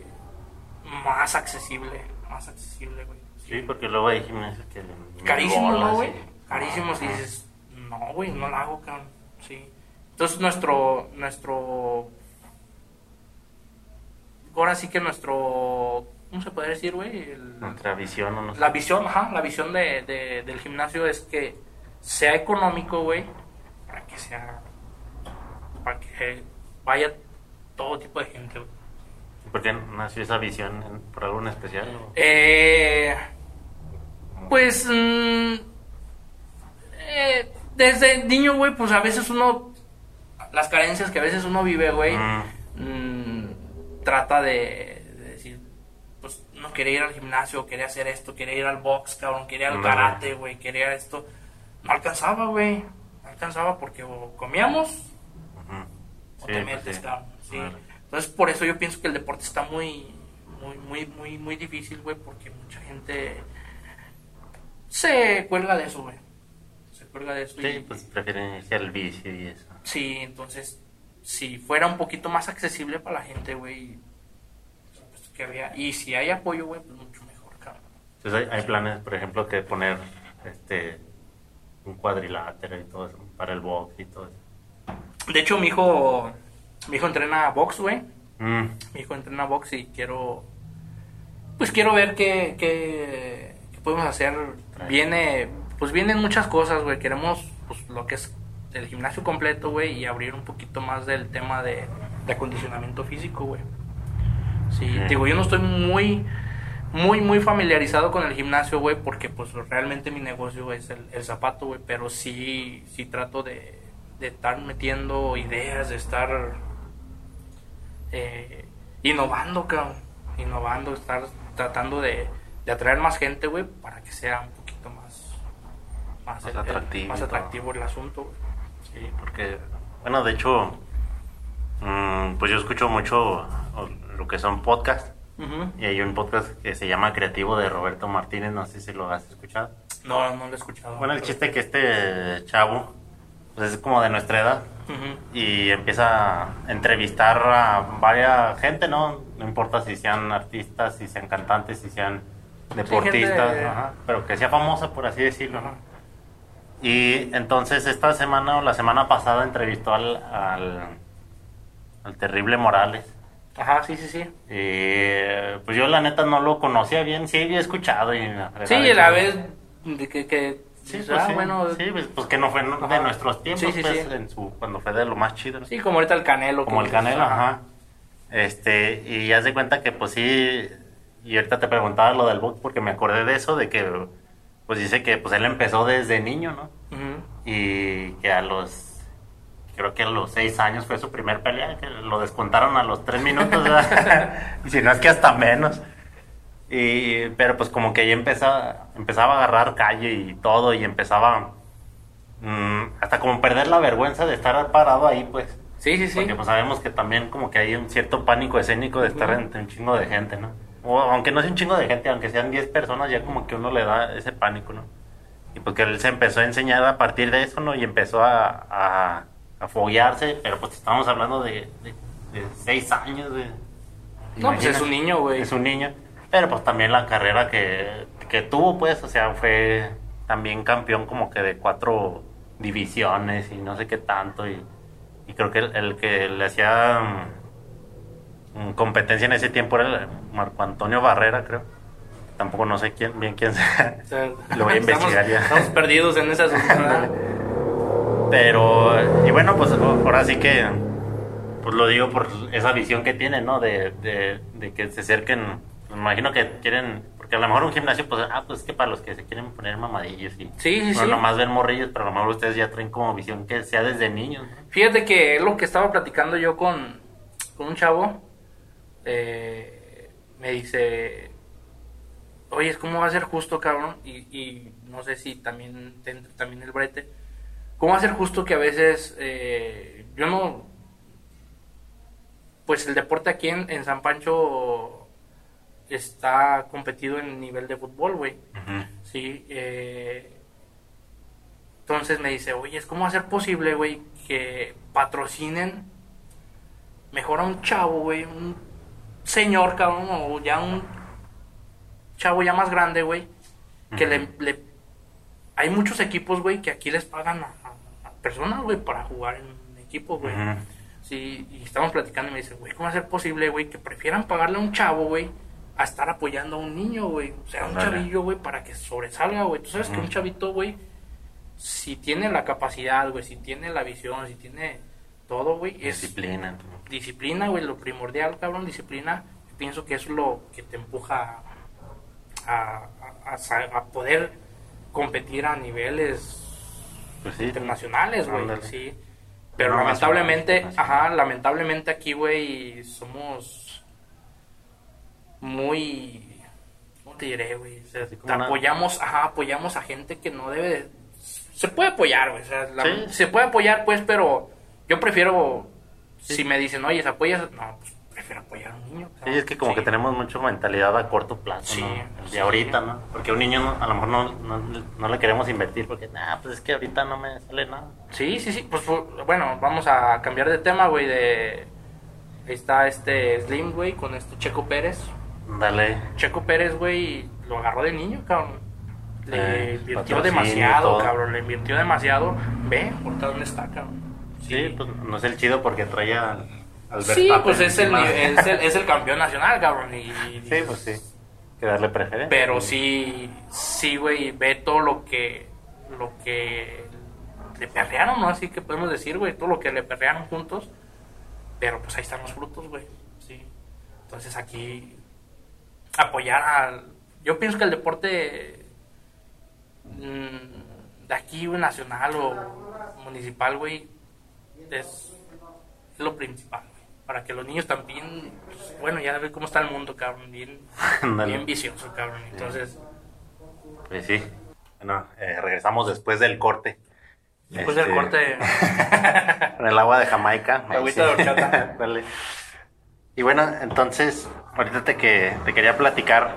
más accesible, más accesible, güey. Sí, porque luego hay gimnasios que... Carísimo, ¿no, güey? Carísimos y dices, no, güey, no lo hago, cabrón. Sí. Entonces nuestro, nuestro, ahora sí que nuestro, ¿cómo se puede decir, güey? El- Nuestra visión o no la visión, ajá, la visión de, de- del gimnasio es que sea económico, güey, para que sea, para que vaya todo tipo de gente. ¿Por qué nació esa visión? ¿Por algo en especial? Eh, pues mm, eh, desde niño, güey, pues a veces uno las carencias que a veces uno vive, güey, Mm, mm, trata de, de decir, pues no quería ir al gimnasio, quería hacer esto, quería ir al box, cabrón, quería al No. karate, güey, quería esto. No alcanzaba, güey, alcanzaba porque o comíamos o Sí, te pues metes. Sí. Vale. Entonces, por eso yo pienso que el deporte está muy, muy, muy, muy, muy difícil, güey, porque mucha gente se cuelga de eso, güey. Se cuelga de eso. y- Sí, pues prefieren irse al vicio y eso. Sí, entonces, si fuera un poquito más accesible para la gente, güey, pues, que había, y si hay apoyo, güey, pues mucho mejor, cabrón. Entonces hay, hay planes, por ejemplo, que poner este un cuadrilátero y todo eso para el box y todo eso. De hecho, mi hijo, mi hijo entrena box, güey. Mm, Mi hijo entrena box y quiero, pues quiero ver qué, qué, qué podemos hacer. Viene, pues vienen muchas cosas, güey. Queremos, pues, lo que es el gimnasio completo, güey, y abrir un poquito más del tema de, de acondicionamiento físico, güey. Sí, digo, yo no estoy muy, muy, muy familiarizado con el gimnasio, güey, porque pues realmente mi negocio es el, el zapato, güey, pero sí, sí trato de, de estar metiendo ideas, de estar eh, innovando, cabrón, innovando, estar tratando de, de atraer más gente, güey, para que sea un poquito más, más, Más el- el- atractivo más atractivo el asunto, güey. sí, porque, bueno, de hecho, mm, pues yo escucho mucho lo que son podcasts. Y hay un podcast que se llama Creativo de Roberto Martínez, no sé si lo has escuchado. No, no lo he escuchado. Bueno, el chiste es que este chavo, pues es como de nuestra edad, y empieza a entrevistar a varias gente, ¿no? No importa si sean artistas, si sean cantantes, si sean deportistas, gente- ajá, pero que sea famosa, por así decirlo, ¿no? Y entonces esta semana o la semana pasada entrevistó al, al, al terrible Morales. Ajá, sí, sí, sí. Y pues yo la neta no lo conocía bien, sí había escuchado. Y la Sí, y la vez de que, que Sí, pues, ah, sí, bueno, sí, pues, pues que no fue de nuestros tiempos, Sí, pues, en su, cuando fue de lo más chido. ¿no? sí, como ahorita el Canelo. Como el Canelo, ajá. Este, y haz de cuenta que pues sí, y ahorita te preguntaba lo del box porque me acordé de eso, de que pues dice que pues él empezó desde niño, ¿no? Ujú. Y que a los, creo que a los seis años fue su primer pelea, que lo descontaron a los tres minutos, y si no es que hasta menos. Y, pero pues como que ahí empezaba, empezaba a agarrar calle y todo, y empezaba mm, hasta como perder la vergüenza de estar parado ahí, pues. Sí, sí, sí. Porque pues sabemos que también como que hay un cierto pánico escénico de estar entre un chingo de gente, ¿no? O aunque no sea un chingo de gente, aunque sean 10 personas, ya como que uno le da ese pánico, ¿no? Y porque él se empezó a enseñar a partir de eso, ¿no? Y empezó a, a, a foguearse, pero pues estamos hablando de, de, de 6 años, de... No, pues es un niño, güey. Es un niño. Pero pues también la carrera que, que tuvo, pues, o sea, fue también campeón como que de cuatro divisiones y no sé qué tanto. Y, y creo que el, el que le hacía mm, competencia en ese tiempo era el Marco Antonio Barrera, creo. Tampoco no sé quién, bien quién sea. O sea, Lo voy a investigar estamos, ya. Estamos perdidos en esa sociedad. Pero, y bueno, pues ahora sí que, pues lo digo por esa visión que tienen, ¿no? De, de, de que se acerquen, pues, me imagino que quieren, porque a lo mejor un gimnasio, pues, ah, pues es que para los que se quieren poner mamadillos y Sí, sí, no sí. nomás ven morrillos, pero a lo mejor ustedes ya traen como visión que sea desde niños, ¿no? Fíjate que lo que estaba platicando yo con, con un chavo. eh, me dice, oye, ¿cómo va a ser justo, cabrón? Y, y no sé si también también el brete. ¿Cómo ser justo que a veces eh, yo no... Pues el deporte aquí en, en San Pancho está competido en nivel de fútbol, güey. Sí, eh, entonces me dice, oye, ¿cómo va a ser posible, güey, que patrocinen mejor a un chavo, güey, un señor, cabrón, o ya un chavo ya más grande, güey, que le, le- Hay muchos equipos, güey, que aquí les pagan a personas, güey, para jugar en equipo, güey. Sí, y estamos platicando y me dice, güey, ¿cómo va a ser posible, güey, que prefieran pagarle a un chavo, güey, a estar apoyando a un niño, güey? O sea, un Ándale. chavillo, güey, para que sobresalga, güey. Tú sabes que un chavito, güey, si tiene la capacidad, güey, si tiene la visión, si tiene todo, güey. Es Disciplina. disciplina, güey, lo primordial, cabrón, disciplina. Pienso que es lo que te empuja a, a- a a poder competir a niveles Pues sí. internacionales, güey, sí. Pero No, lamentablemente, ajá, lamentablemente aquí, güey, somos muy, ¿cómo te diré, güey? O sea, como una- apoyamos, ajá, apoyamos a gente que no debe, de- se puede apoyar, güey, o sea, la- se puede apoyar, pues, pero yo prefiero, si me dicen, oye, ¿apoyas? No, pues, prefiero apoyar a. Sí, es que como Sí. que tenemos mucho mentalidad a corto plazo, Sí, de ahorita, ¿no? Porque a un niño no- a lo mejor no, no, no le queremos invertir porque, nah, pues es que ahorita no me sale nada. Sí, sí, sí. Pues fu- bueno, vamos a cambiar de tema, güey. De ahí está este Slim, güey, con este Checo Pérez. Dale. Checo Pérez, güey, lo agarró de niño, cabrón. Le Eh, invirtió demasiado, cabrón. Le invirtió demasiado. Ve, ahorita dónde está, cabrón. Sí, pues no es el chido porque trae Sí, pues es el, es el, es el campeón nacional, cabrón. Y, Sí, pues sí. Que darle preferencia. Pero sí, sí, güey, ve todo lo que, lo que le perrearon, ¿no? Así que podemos decir, güey, todo lo que le perrearon juntos. Pero pues ahí están los frutos, güey. Sí. Entonces aquí apoyar al... Yo pienso que el deporte mm, de aquí, güey, nacional o municipal, güey, es lo principal. Para que los niños también, pues, bueno, ya ven cómo está el mundo, cabrón, bien, bien vicioso, cabrón. Entonces, Pues sí. Bueno, eh, regresamos después del corte. después del Este, corte, Con el agua de Jamaica. Agüita de horchata. Dale. Y bueno, entonces, ahorita te, que, te quería platicar,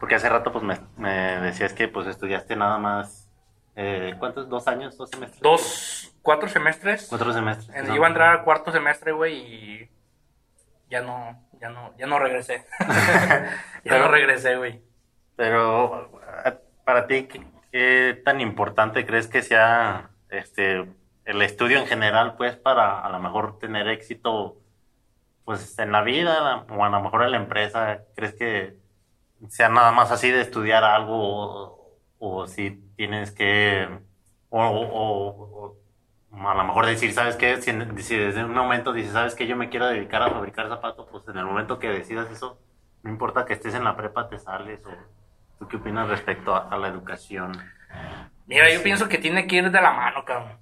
porque hace rato pues me, me decías que pues estudiaste nada más, eh, ¿cuántos? ¿Dos años? ¿Dos semestres? dos, cuatro semestres. Cuatro semestres. Eh, ¿no? Iba a entrar al cuarto semestre, güey, y ya no, ya no, ya no regresé. ya Pero- no regresé, güey. Pero para ti, ¿qué, qué tan importante crees que sea este el estudio en general, pues, para a lo mejor tener éxito, pues, en la vida o a lo mejor en la empresa? ¿Crees que sea nada más así de estudiar algo o, o si tienes que o, o- o- o a lo mejor decir, ¿sabes qué? Si, si desde un momento dices, ¿sabes qué? Yo me quiero dedicar a fabricar zapatos, pues en el momento que decidas eso, no importa que estés en la prepa, te sales o ¿Tú qué opinas respecto a, a la educación? Mira, yo pienso que tiene que ir de la mano, cabrón.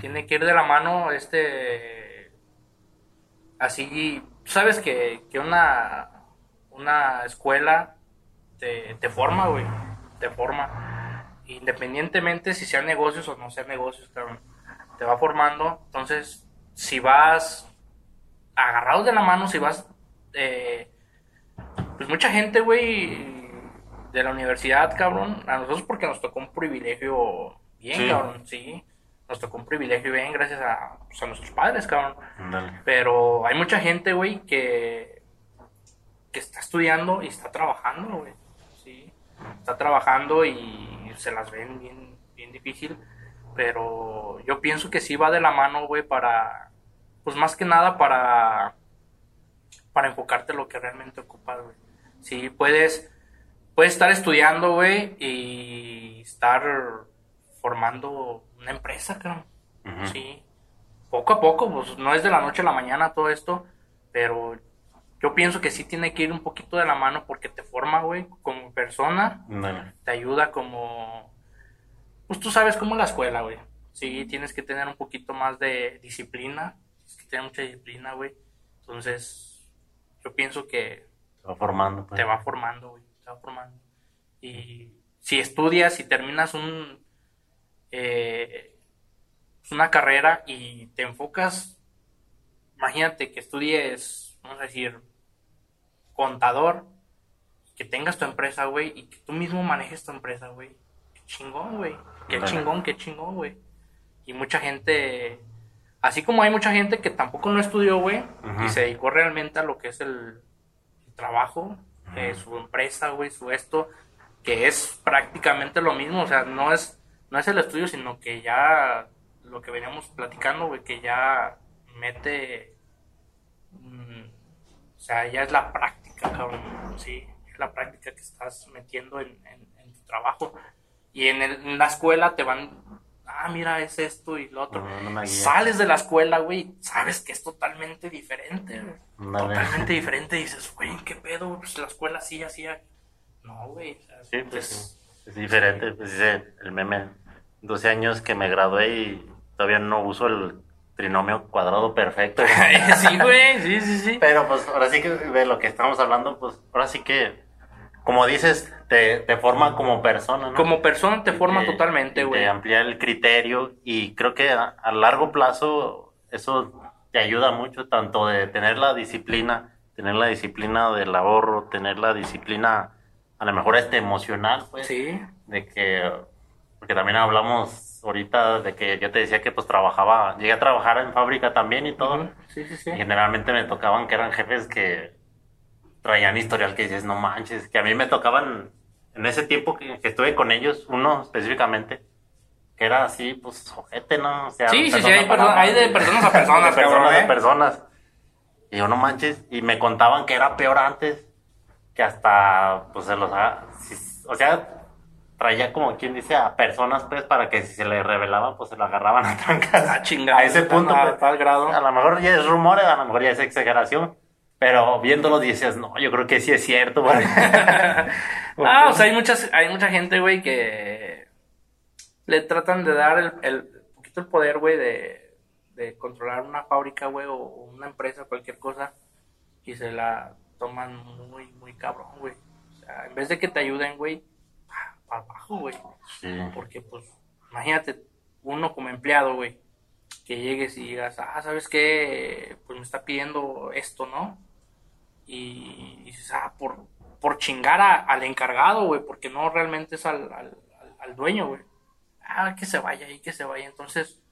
Tiene que ir de la mano, este. Así, sabes que, que una, una escuela te, te forma, güey. Te forma. Independientemente si sean negocios o no sean negocios, cabrón. Te va formando. Entonces, si vas agarrados de la mano, si vas. eh, pues mucha gente, güey, de la universidad, cabrón. A nosotros porque nos tocó un privilegio bien, Sí. cabrón, sí. Nos tocó un privilegio bien gracias a, pues, a nuestros padres, cabrón. Pero hay mucha gente, güey, que, que está estudiando y está trabajando, güey. Sí. Está trabajando y se las ven bien, bien difícil. Pero yo pienso que sí va de la mano, güey, para. Pues más que nada para. Para enfocarte en lo que realmente ocupas, güey. Sí, puedes. Puedes estar estudiando, güey, y estar formando una empresa. Ujú. Sí. Poco a poco, pues no es de la noche a la mañana todo esto, pero yo pienso que sí tiene que ir un poquito de la mano porque te forma, güey, como persona, Ándale. te ayuda como... Pues tú sabes cómo la escuela, güey. Sí, tienes que tener un poquito más de disciplina, tienes que tener mucha disciplina, güey. Entonces, yo pienso que Te va formando. pues. te va formando, güey, te va formando. Y si estudias y terminas un eh, una carrera y te enfocas, imagínate que estudies, vamos a decir, contador, que tengas tu empresa, güey, y que tú mismo manejes tu empresa, güey. Qué chingón, güey. Qué chingón, qué chingón, güey. Y mucha gente, así como hay mucha gente que tampoco no estudió, güey, y se dedicó realmente a lo que es el, el trabajo, eh, su empresa, güey, su esto, que es prácticamente lo mismo, o sea, no es, no es el estudio, sino que ya lo que veníamos platicando, güey, que ya mete, mm, o sea, ya es la práctica, cabrón, sí, es la práctica que estás metiendo en, en- en tu trabajo. Y en, el- en la escuela te van ah, mira, es esto y lo otro. No, no. Sales de la escuela, güey, sabes que es totalmente diferente. Ándale. Totalmente diferente. Dices, güey, ¿qué pedo? Pues la escuela sí hacía. No, güey. o sea, Sí, pues sí. es diferente. Pues dice el meme, 12 años que me gradué y todavía no uso el trinomio cuadrado perfecto. sí, güey, sí, sí, sí. Pero pues ahora sí que de lo que estamos hablando, pues ahora sí que, como dices, te, te forma como persona, ¿no? Como persona te Y forma te- totalmente, güey. Te amplía el criterio y creo que a, a largo plazo eso te ayuda mucho, tanto de tener la disciplina, tener la disciplina del ahorro, tener la disciplina a lo mejor este emocional, pues, Sí, de que, porque también hablamos ahorita de que yo te decía que pues trabajaba, llegué a trabajar en fábrica también y todo. Ujú, sí, sí, sí. Y generalmente me tocaban que eran jefes que traían historial que dices, no manches, que a mí me tocaban en ese tiempo que, que estuve con ellos, uno específicamente, que era así, pues, ojete, ¿no? O sea, Sí, sí, sí, hay, perso- hay de personas a personas, de personas cabrón, a ¿eh? personas. Y yo, no manches, y me contaban que era peor antes, que hasta, pues, se los ha... o sea, traía como quien dice a personas, pues, para que si se le revelaban, pues, se lo agarraban a trancas. Ah, chingada. A ese punto, A pues, tal grado. a lo mejor ya es rumor, a lo mejor ya es exageración, pero viéndolo dices, no, yo creo que sí es cierto. güey. Ah, o sea, hay muchas, hay mucha gente, güey, que le tratan de dar el, el poquito el poder, güey, de, de controlar una fábrica, güey, o una empresa, cualquier cosa, y se la toman muy, muy cabrón, güey. O sea, en vez de que te ayuden, güey, para abajo, güey. Sí. Porque, pues, imagínate, uno como empleado, güey, que llegues y digas, ah, ¿sabes qué? Pues me está pidiendo esto, ¿no? Y dices, ah, por, por chingar a- al encargado, güey, porque no realmente es al, al, dueño, güey. Ah, que se vaya y que se vaya. Entonces,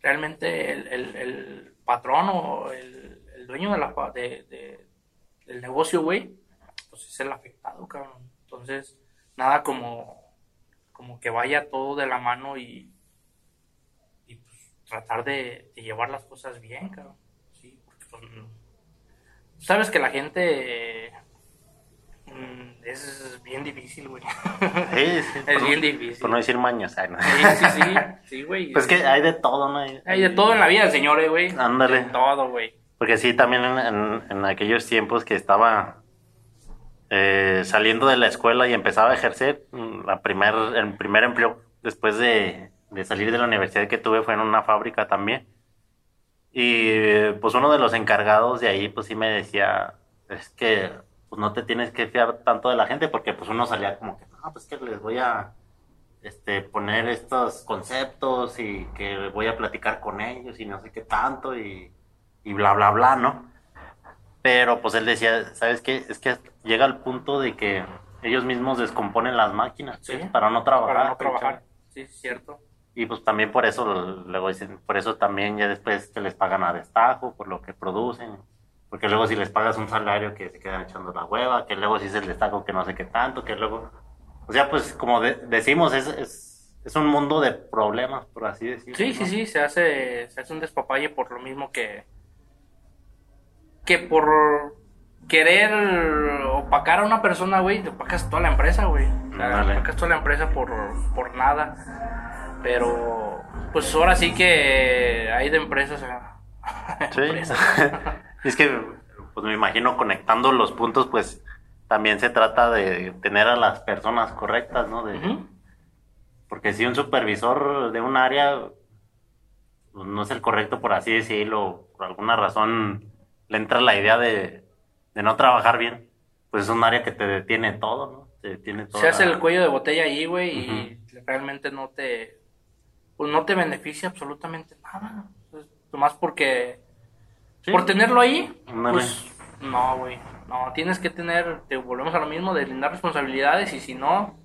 realmente el, el, patrón o el, el dueño de la, de, de- del negocio, güey, pues es el afectado, cabrón. Entonces, nada como, como que vaya todo de la mano y, y pues, tratar de, llevar las cosas bien, cabrón. Sí, porque pues, sabes que la gente mm, es bien difícil, güey. Sí, sí, Es por bien difícil. Por no decir maños. ay, no. Sí, sí, sí, sí, güey. Pues que hay de todo, ¿no? Hay, Hay de todo en la vida, señores, güey. Ándale. De todo, güey. Porque sí, también en, en- en aquellos tiempos que estaba eh, saliendo de la escuela y empezaba a ejercer, mm, la primer, el primer empleo después de, de salir de la universidad que tuve fue en una fábrica también. Y pues uno de los encargados de ahí pues sí me decía, es que pues no te tienes que fiar tanto de la gente porque pues uno salía como que, no, pues que les voy a este, poner estos conceptos y que voy a platicar con ellos y no sé qué tanto y, y bla, bla, bla, ¿no? Pero pues él decía, ¿sabes qué? Es que llega al punto de que ellos mismos descomponen las máquinas Sí. ¿sí? para no trabajar. Para no trabajar. Sí, cierto. Y pues también por eso, luego dicen, por eso también ya después que les pagan a destajo, por lo que producen. Porque luego si les pagas un salario que se quedan echando la hueva, que luego si es el destaco que no sé qué tanto, que luego... O sea, pues como de- decimos, es, es, es un mundo de problemas, por así decirlo. Sí, ¿no? sí, sí, se hace, se hace un despapalle por lo mismo que. que por querer opacar a una persona, güey, te opacas toda la empresa, güey. Opacas toda la empresa por, por nada. Pero, pues ahora sí que hay de empresas. Sí. empresas. es que, pues me imagino conectando los puntos, pues también se trata de tener a las personas correctas, ¿no? De. Porque si un supervisor de un área pues, no es el correcto, por así decirlo, por alguna razón le entra la idea de, de no trabajar bien, pues es un área que te detiene todo, ¿no? Te detiene todo. Se hace el cuello de botella ahí, güey, y realmente no te. Pues no te beneficia absolutamente nada. Pues, nomás porque. Sí. Por tenerlo ahí, pues no, güey. No, tienes que tener, te volvemos a lo mismo, de lindar responsabilidades y si no,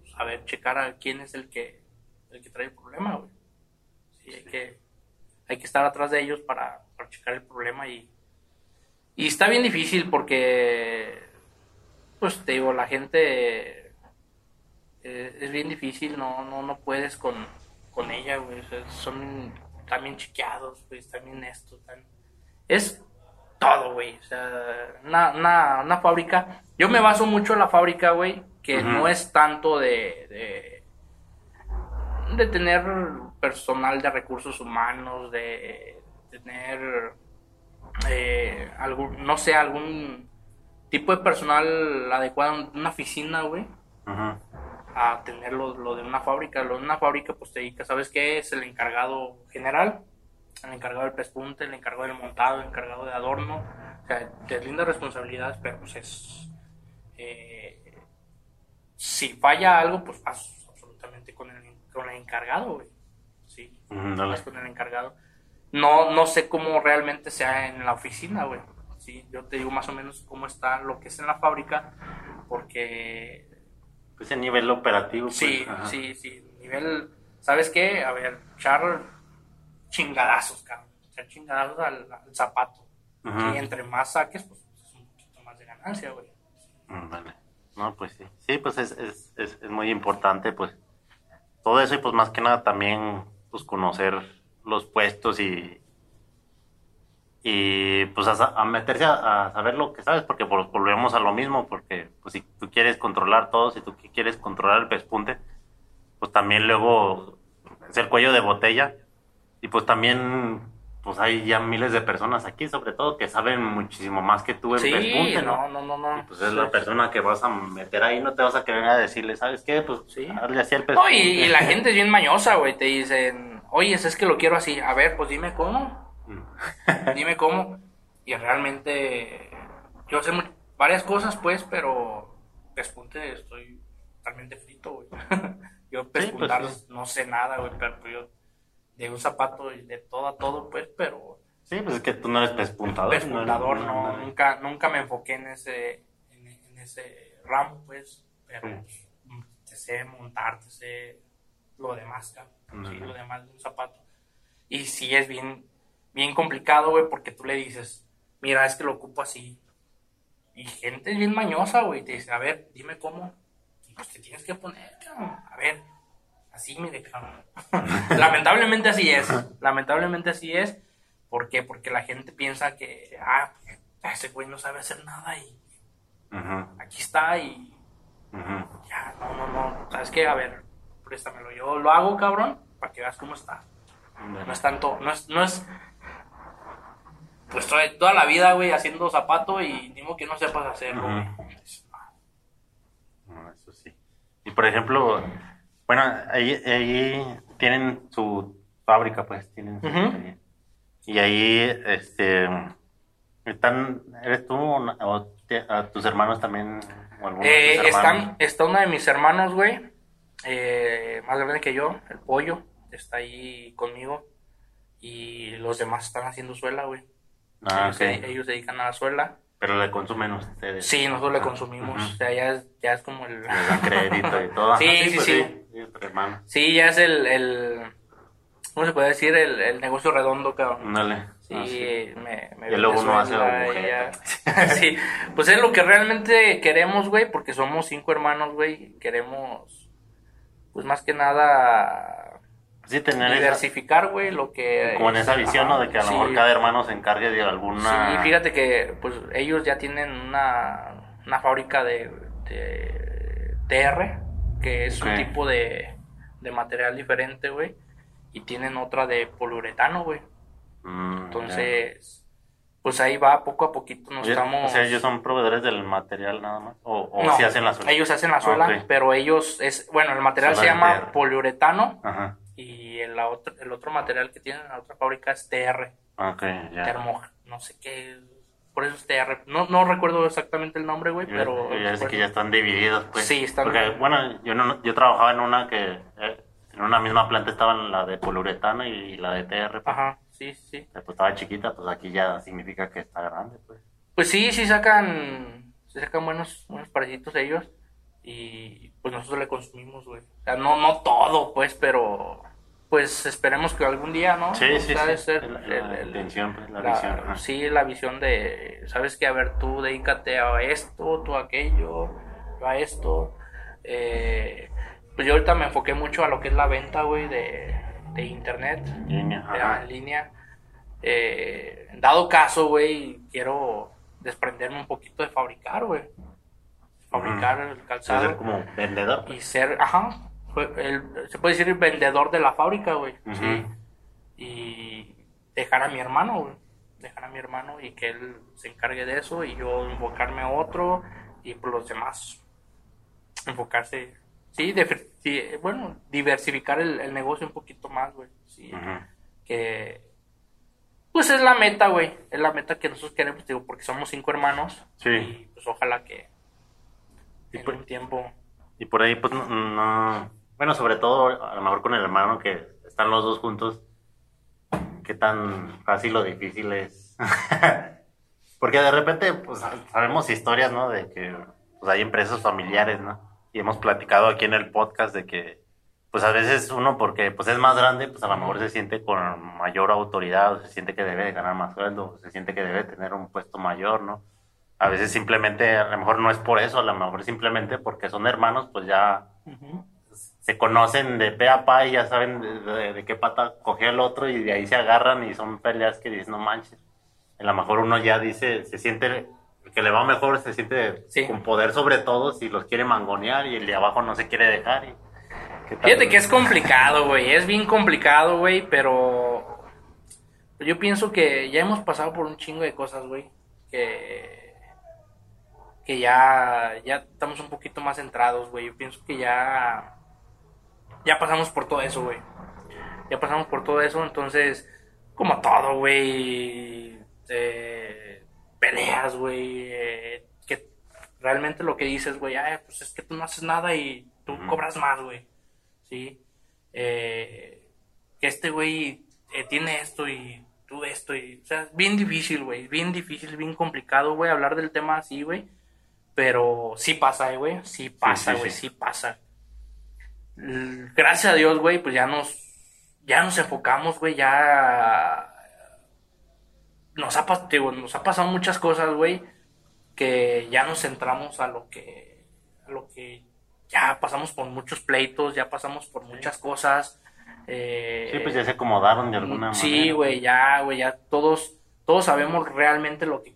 pues, a ver, checar a quién es el que, el que trae el problema, güey. Sí, hay que, hay que estar atrás de ellos para, para checar el problema y, y está bien difícil porque, pues te digo, la gente eh, es bien difícil, no, no, no puedes con, con ella, güey. o sea, son también chiqueados, güey, también esto, tan... Es todo, güey. O sea, una, una, una fábrica. Yo me baso mucho en la fábrica, güey, que no es tanto de, de, de tener personal de recursos humanos, de tener eh, algún, no sé, algún tipo de personal adecuado en una oficina, güey, Ujú. A tener lo, lo de una fábrica. Lo de una fábrica, pues te dedica, ¿sabes qué? Es el encargado general, el encargado del pespunte, el encargado del montado, el encargado de adorno. O sea, te linda responsabilidades, pero pues es. eh, si falla algo, pues vas absolutamente con el, con el encargado, güey. Sí, dale. vas con el encargado. No, no sé cómo realmente sea en la oficina, güey. Sí, yo te digo más o menos cómo está lo que es en la fábrica, porque Pues a nivel operativo. pues, Sí, ajá. sí, sí. Nivel, ¿sabes qué? A ver, echar chingadazos, cabrón. Echar chingadazos al, al zapato. Y entre más saques, pues es un poquito más de ganancia, güey. Mm, Vale. No, pues sí. Sí, pues es, es, es, es muy importante, pues, todo eso y pues más que nada también, pues, conocer los puestos y, y pues, a, a meterse a, a saber lo que sabes, porque volvemos a lo mismo, porque, pues, si tú quieres controlar todo, si tú quieres controlar el pespunte, pues también luego es el cuello de botella y pues también, pues, hay ya miles de personas aquí, sobre todo, que saben muchísimo más que tú en Sí, pespunte, no, no, no, no. y pues es la persona que vas a meter ahí, no te vas a querer a decirle, ¿sabes qué? Pues Sí. hazle así el pez. No, y, y la gente es bien mañosa, güey. Te dicen, oye, es que lo quiero así. A ver, pues dime cómo. Dime cómo. Y realmente, yo sé varias cosas, pues, pero pespunte estoy totalmente frito, güey. yo pespuntar pues, sí. no sé nada, güey, pero pues, yo de un zapato y de todo a todo, pues, pero Sí, pues es que tú no eres pespuntador. pespuntador eres- no, nunca, nunca me enfoqué en ese, en, en ese ramo, pues, pero Sí. pues, te sé montar, te sé lo demás, cabrón, sí, lo demás de un zapato. Y sí es bien, bien complicado, güey, porque tú le dices, mira, es que lo ocupo así. Y gente bien mañosa, güey, te dice, a ver, dime cómo. Y pues te tienes que poner, cabrón, a ver, así, mire, cabrón. lamentablemente así es, lamentablemente así es. ¿Por qué? Porque la gente piensa que, ah, ese güey no sabe hacer nada y aquí está y ya, no, no, no. ¿Sabes qué? A ver, préstamelo. Yo lo hago, cabrón, para que veas cómo está. No es tanto, no es, no es. Pues toda, toda la vida, güey, haciendo zapato y digo que no sepas hacerlo, güey. No, eso sí. Y por ejemplo, bueno, ahí, ahí tienen su fábrica, pues, tienen su- Ujú. Y ahí, este, están, ¿eres tú o, te- a tus hermanos también? O Eh, hermanos? están, está uno de mis hermanos, güey, eh, más grande que yo, el pollo, está ahí conmigo. Y los demás están haciendo suela, güey. Ah, ellos, se, ellos se dedican a la suela. Pero le consumen ustedes. Sí, nosotros le consumimos. Ujú. O sea, ya es, ya es como el. Dan crédito y todo. Sí, Ajá, sí, pues sí. sí. Sí, ya es el. el ¿Cómo se puede decir? El, el negocio redondo, cabrón. Ándale. Sí, Ah, sí. me, me Y luego uno hace agujetas. ya- sí, pues es lo que realmente queremos, güey, porque somos cinco hermanos, güey. Queremos, pues más que nada, Sí, tener esa, diversificar, güey, lo que. como en esa visión, ¿no? De que a lo Sí. mejor cada hermano se encargue de alguna... Sí, fíjate que pues ellos ya tienen una, una fábrica de, de TR, que es Ok. un tipo de, de material diferente, güey. Y tienen otra de poliuretano, güey. Mm, Entonces, pues ahí va, poco a poquito nos Ellos- estamos... O sea, ellos son proveedores del material nada más. O, o No, sí hacen la suela. Ellos hacen la Ah, suela, pero ellos es... Bueno, el material se llama poliuretano Ajá. Y el, la otro, el otro material que tienen en la otra fábrica es TR. Ok, ya. termo, no sé qué, por eso es TR. No, no recuerdo exactamente el nombre, güey, pero... yo ya sé que ya están divididos, pues. Sí, están- Porque, bueno, yo, no, yo trabajaba en una que... eh, en una misma planta estaban la de poliuretano y la de TR. Pues, Ajá, sí, sí. pues estaba chiquita, pues aquí ya significa que está grande, pues. Pues sí, sí sacan, sí sacan buenos, buenos parecitos ellos y pues nosotros le consumimos, güey. O sea, no, no todo, pues, pero pues esperemos que algún día, ¿no? Sí, sí, ser La- el- la el- intención, pues, la la- visión, ajá. Sí, la visión de, sabes que, a ver, tú dedícate a esto, tú a aquello, yo a esto. Eh, pues yo ahorita me enfoqué mucho a lo que es la venta, güey, de, de internet, Línea, de- ajá. en línea. Eh, dado caso, güey, quiero desprenderme un poquito de fabricar, güey. Fabricar el calzado ser como vendedor, y pues. ser, ajá, fue el, se puede decir el vendedor de la fábrica, güey. Sí. Y dejar a mi hermano, güey. Dejar a mi hermano y que él se encargue de eso y yo enfocarme a otro y por los demás enfocarse. Sí, de- sí, bueno, diversificar el, el negocio un poquito más, güey. Sí, que pues es la meta, güey. Es la meta que nosotros queremos, digo, porque somos cinco hermanos. Sí. Y pues ojalá que Y en pues- un tiempo. Y por ahí, pues, no, no- Bueno, sobre todo, a lo mejor con el hermano que están los dos juntos, qué tan fácil o difícil es. Porque de repente, pues, sabemos historias, ¿no? De que pues, hay empresas familiares, ¿no? Y hemos platicado aquí en el podcast de que, pues, a veces uno, porque pues es más grande, pues a lo mejor se siente con mayor autoridad, o se siente que debe de ganar más sueldo, o se siente que debe tener un puesto mayor, ¿no? A veces simplemente, a lo mejor no es por eso, a lo mejor simplemente porque son hermanos, pues ya se conocen de pe a pa y ya saben de, de- de qué pata cogió el otro y de ahí se agarran y son peleas que dices, no manches. A lo mejor uno ya dice, se siente, el que le va mejor se siente Sí. con poder sobre todos y los quiere mangonear y el de abajo no se quiere dejar. Y. Fíjate que es complicado, güey. Es bien complicado, güey, pero yo pienso que ya hemos pasado por un chingo de cosas, güey. Que, que ya, ya estamos un poquito más centrados, güey. Yo pienso que ya, ya pasamos por todo eso, güey. Ya pasamos por todo eso, entonces, como todo, güey. eh, peleas, güey. eh, que realmente lo que dices, güey, "Ay, pues es que tú no haces nada y tú cobras más, güey. ¿Sí? Eh, que este güey eh, tiene esto y tú esto y... O sea, es bien difícil, güey. Bien difícil, bien complicado, güey, hablar del tema así, güey. Pero sí pasa, eh, güey. Sí pasa, sí, güey, sí. sí pasa. L- Gracias a Dios, güey, pues ya nos... Ya nos enfocamos, güey, ya... Nos ha, pas- digo, nos ha pasado muchas cosas, güey, que ya nos centramos a lo que... A lo que ya pasamos por muchos pleitos, ya pasamos por muchas cosas. eh, Sí, pues ya se acomodaron de alguna Sí, manera. güey, ya, güey, ya todos, todos sabemos realmente lo que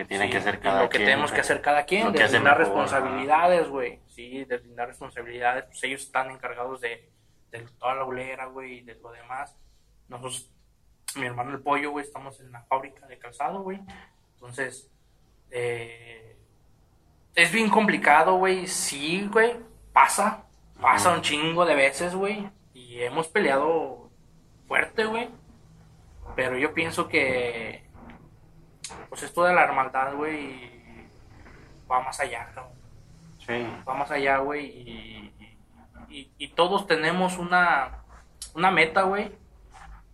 que tiene Sí, que hacer cada Lo que quien, tenemos que hacer cada quien, Lo que de hace brindar mejor, responsabilidades, güey. Sí, de brindar responsabilidades, pues ellos están encargados de, de toda la bolera, güey, y de lo demás. Nosotros, mi hermano el pollo, güey, estamos en la fábrica de calzado, güey. Entonces, eh, es bien complicado, güey. Sí, güey, pasa. Pasa un chingo de veces, güey. Y hemos peleado fuerte, güey. Pero yo pienso que, pues esto de la hermandad, güey, va más allá, cabrón. Sí. Va más allá, güey. Y, y, y todos tenemos una, una meta, güey.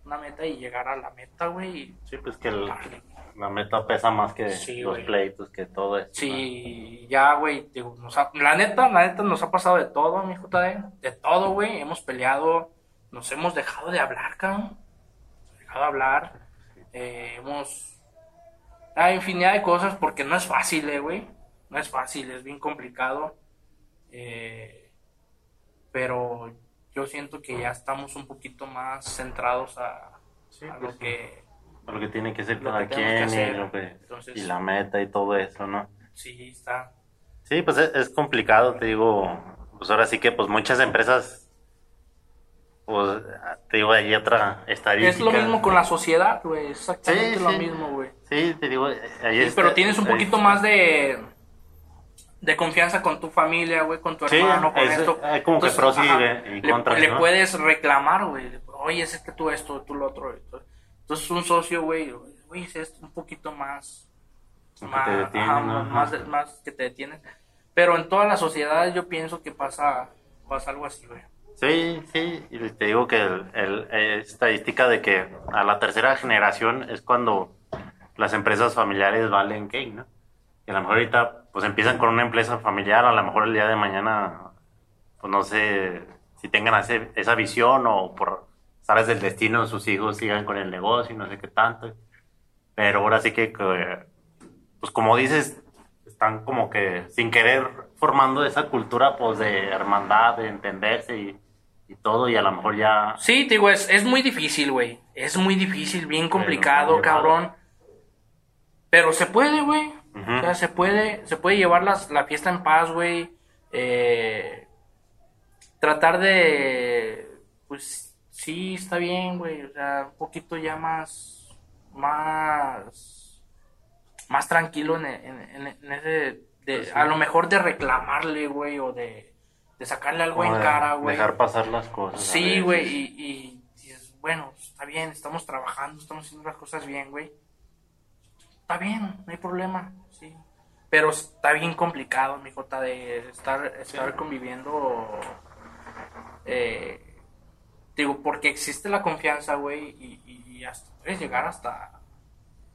Una meta y llegar a la meta, güey. Sí, pues que el- darle. la meta pesa más que Sí, los güey. pleitos, que todo eso. Sí, ya, güey, la neta, la neta nos ha pasado de todo, mi JD, de todo, güey, hemos peleado, nos hemos dejado de hablar, cabrón, dejado de hablar, eh, hemos, hay infinidad de cosas porque no es fácil, eh, güey, no es fácil, es bien complicado, eh, pero yo siento que ya estamos un poquito más centrados a, Sí, a pues lo sí. que, Lo que tiene que ser cada que quien y, lo que- Entonces- y la meta y todo eso, ¿no? sí, está, Sí, pues es, es complicado, te digo, pues ahora sí que pues muchas empresas, pues te digo, hay otra estadística. Es lo mismo con la sociedad, güey. Exactamente Sí, lo sí. mismo, güey. Sí, te digo, ahí está- pero tienes un poquito más de de confianza con tu familia, güey, con tu hermano, con es- esto. hay como que pros y- le, contras, le ¿no? puedes reclamar, güey. Oye, es que tú esto, tú lo otro. Entonces un socio, güey, güey, es esto un poquito más Que más, te detiene, ajá, ¿no? más, que te detienes. Pero en todas las sociedades yo pienso que pasa pasa algo así, güey. Sí, sí, y te digo que el, eh, estadística de que a la tercera generación es cuando las empresas familiares valen cake, ¿no? Y a lo mejor ahorita pues empiezan con una empresa familiar, a lo mejor el día de mañana, pues no sé si tengan ese- esa visión o por sabes del destino sus hijos sigan con el negocio y no sé qué tanto. Pero ahora sí que, pues como dices, están como que sin querer formando esa cultura pues de hermandad, de entenderse y, y todo y a lo mejor ya... Sí, te digo, es, es muy difícil, güey. Es muy difícil, bien complicado, cabrón. Pero se puede, güey. O sea, se puede, se puede llevar las- la fiesta en paz, güey. Eh, tratar de, pues sí, está bien, güey, o sea, un poquito ya más, más, más tranquilo en, en- en- en ese, de, Pues sí. a lo mejor de reclamarle, güey, o de, de sacarle algo en cara, güey. Dejar pasar las cosas. Sí, güey, y, y dices, bueno, está bien, estamos trabajando, estamos haciendo las cosas bien, güey. Está bien, no hay problema, sí. Pero está bien complicado, mi jota, de estar, estar conviviendo. eh, digo, porque existe la confianza, güey, y, y- y hasta puedes llegar hasta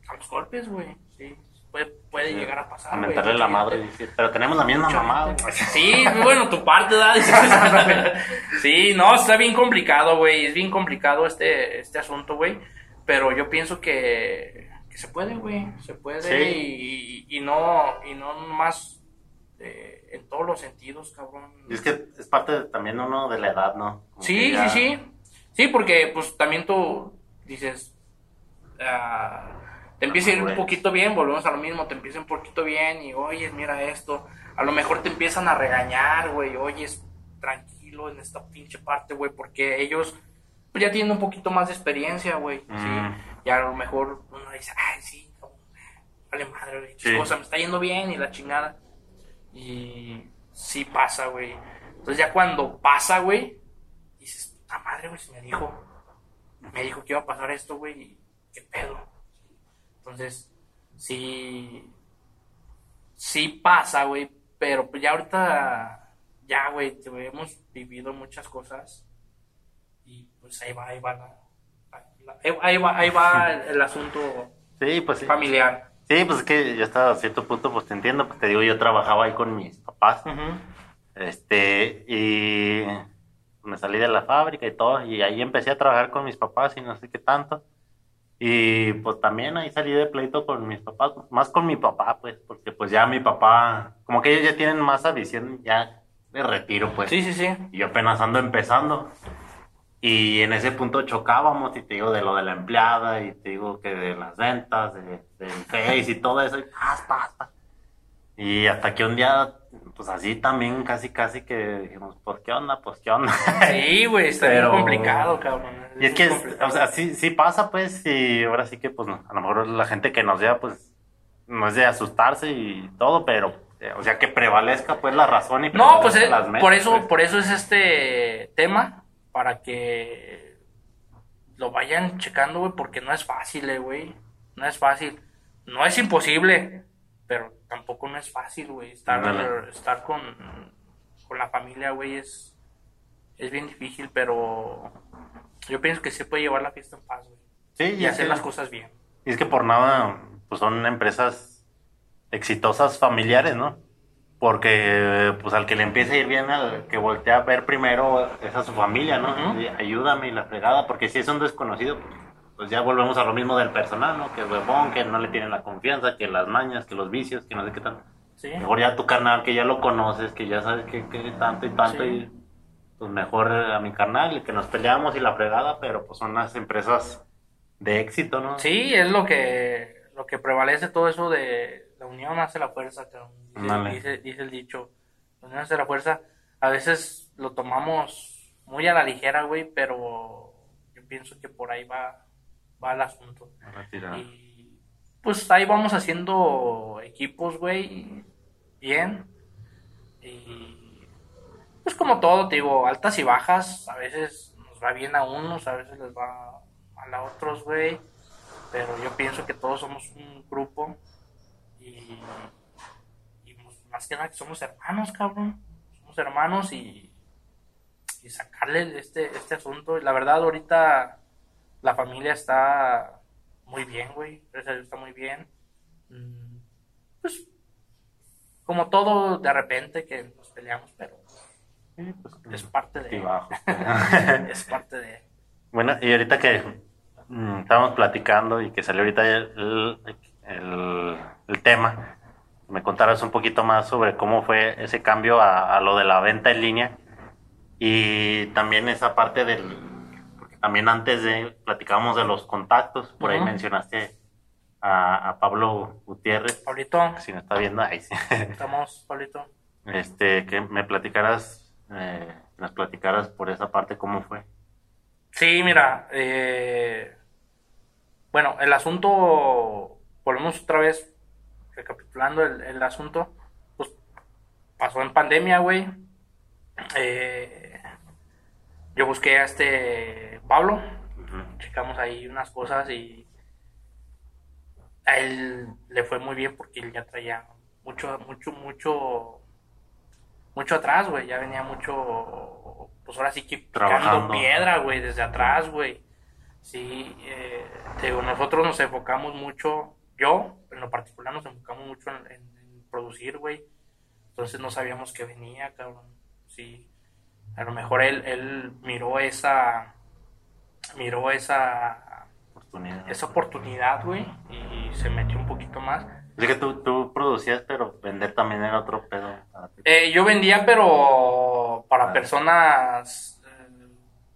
a los golpes, güey, sí. Puede, puede llegar a pasar, A güey. mentarle la madre y decir, pero tenemos la misma Mucha mamá. gente. güey". Sí, bueno, tu parte, ¿verdad? sí, no, está bien complicado, güey. Es bien complicado este, este asunto, güey. Pero yo pienso que, que se puede, güey. Se puede Sí. y, y no, y no más eh, en todos los sentidos, cabrón. Y es que es parte de- también uno de la edad, ¿no? Como Sí, que ya- sí, sí. Sí, porque pues también tú dices, ah, te empieza a ir un poquito bien, volvemos a lo mismo, te empieza un poquito bien y oye, mira esto. A lo mejor te empiezan a regañar, güey, oye, tranquilo en esta pinche parte, güey, porque ellos pues, ya tienen un poquito más de experiencia, güey. Mm. Sí. Y a lo mejor uno dice, ay, sí, cabrón, vale madre, güey, Sí. cosa, me está yendo bien y la chingada. Y sí pasa, güey. Entonces ya cuando pasa, güey, dices, puta madre, güey, se me dijo. Me dijo que iba a pasar esto, güey, y qué pedo. Entonces, sí, sí pasa, güey, pero ya ahorita, ya, güey, hemos vivido muchas cosas y pues ahí va, ahí va la- la- ahí- va, ahí va el, el asunto Sí, pues familiar. Sí, pues es que yo hasta cierto punto, pues te entiendo, pues te digo, yo trabajaba ahí con mis papás. Este, y me salí de la fábrica y todo, y ahí empecé a trabajar con mis papás y no sé qué tanto. Y pues también ahí salí de pleito con mis papás, más con mi papá, pues, porque pues ya mi papá, como que ellos ya tienen más visión ya de retiro, pues. Sí, sí, sí. Y yo apenas ando empezando. Y en ese punto chocábamos, y te digo de lo de la empleada, y te digo que de las ventas, de, del Face y todo eso, y. Y hasta que un día, pues así también, casi, casi que dijimos, pues qué onda, pues qué onda. Sí, güey, está Pero- bien complicado, cabrón. Y es que, es- o sea, sí, sí pasa, pues, y ahora sí que, pues, a lo mejor la gente que nos vea, pues, no es de asustarse y todo, pero, eh, o sea, que prevalezca, pues, la razón y No, pues eh, las metas, por eso, pues. por eso es este tema, para que lo vayan checando, güey, porque no es fácil, eh, güey. No es fácil. No es imposible, pero tampoco no es fácil, güey. Estar, estar con, con la familia, güey, es, es bien difícil, pero yo pienso que se puede llevar la fiesta en paz, güey. Sí, Y es hacer las cosas bien. Y es que por nada, pues son empresas exitosas familiares, ¿no? Porque, pues al que le empiece a ir bien, al que voltea a ver primero es a su familia, ¿no? Y ayúdame y la fregada, porque si es un desconocido, pues, pues ya volvemos a lo mismo del personal, ¿no? Que es huevón, que no le tienen la confianza, que las mañas, que los vicios, que no sé qué tanto. Sí. Mejor ya tu carnal, que ya lo conoces, que ya sabes que, que tanto y tanto, Sí. y pues mejor a mi carnal, que nos peleamos y la fregada, pero pues son las empresas de éxito, ¿no? Sí, es lo que, lo que prevalece todo eso de la unión hace la fuerza. Dice, dice, dice el dicho, la unión hace la fuerza. A veces lo tomamos muy a la ligera, güey, pero yo pienso que por ahí va, va el asunto. Y pues ahí vamos haciendo equipos, güey, bien. Y pues como todo, te digo, altas y bajas, a veces nos va bien a unos, a veces les va mal a otros, güey. Pero yo pienso que todos somos un grupo y, y pues, más que nada que somos hermanos, cabrón. Somos hermanos y, y sacarle este, este asunto. Y la verdad, ahorita la familia está muy bien, güey. Gracias a Dios está muy bien. Mm, Pues, como todo, de repente que nos peleamos, pero Sí, pues, es parte de. es parte de. bueno, y ahorita que mm, estábamos platicando y que salió ahorita el, el- el tema, me contaras un poquito más sobre cómo fue ese cambio a, a lo de la venta en línea y también esa parte del... También antes de platicábamos de los contactos, por ahí mencionaste a, a Pablo Gutiérrez, Pablito, si me está viendo ahí. sí. estamos, Pablito. este, que me platicaras eh, nos platicaras por esa parte cómo fue. Sí, mira, eh, bueno, el asunto, volvemos otra vez, recapitulando el, el asunto, pues pasó en pandemia, güey. Eh, yo busqué a este Pablo, checamos ahí unas cosas y a él le fue muy bien porque él ya traía mucho, mucho, mucho, mucho atrás, güey. Ya venía mucho, pues ahora sí que picando Trabajando. piedra, güey, desde atrás, güey. Sí, eh, digo, nosotros nos enfocamos mucho, yo en lo particular nos enfocamos mucho en, en- en producir, güey. Entonces no sabíamos que venía, cabrón. Sí, a lo mejor él, él miró esa, miró esa, Oportunidad. esa oportunidad, güey, y se metió un poquito más. Así que tú, tú producías, pero vender también era otro pedo. Eh, yo vendía, pero para Ah. personas, eh,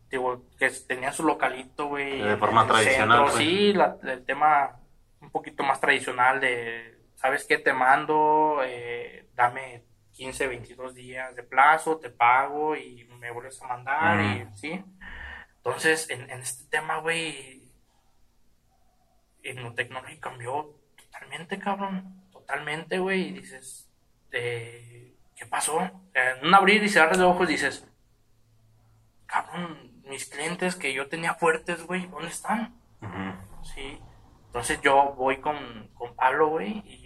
digo, que tenían su localito, güey. De forma tradicional, centro. pues. Sí, la- el tema un poquito más tradicional de, ¿sabes qué? Te mando, eh, dame 15, 22 días de plazo, te pago y me vuelves a mandar y. ¿sí? Entonces, en, en este tema, güey, en lo tecnológico cambió totalmente, cabrón. Totalmente, güey. Y dices, eh, ¿qué pasó? En un abrir y cerrar de ojos dices, cabrón, mis clientes que yo tenía fuertes, güey, ¿dónde están? Sí. Entonces yo voy con, con Pablo, güey, y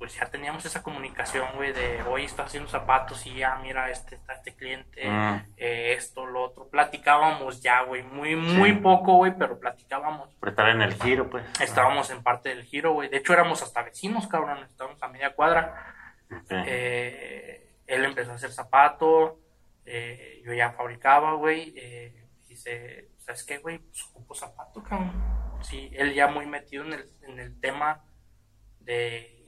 pues ya teníamos esa comunicación, güey, de hoy estoy haciendo zapatos y ya, mira, este está este cliente, Mm. eh, esto, lo otro. Platicábamos ya, güey, muy, muy Sí. poco, güey, pero platicábamos. Por estar en el giro, pues. Estábamos en parte del giro, güey. De hecho, éramos hasta vecinos, cabrón. Estábamos a media cuadra. Eh, él empezó a hacer zapato. eh, yo ya fabricaba, güey. Dice, ¿sabes qué, güey? Pues ocupo zapato, cabrón. Sí, él ya muy metido en el, en el tema de,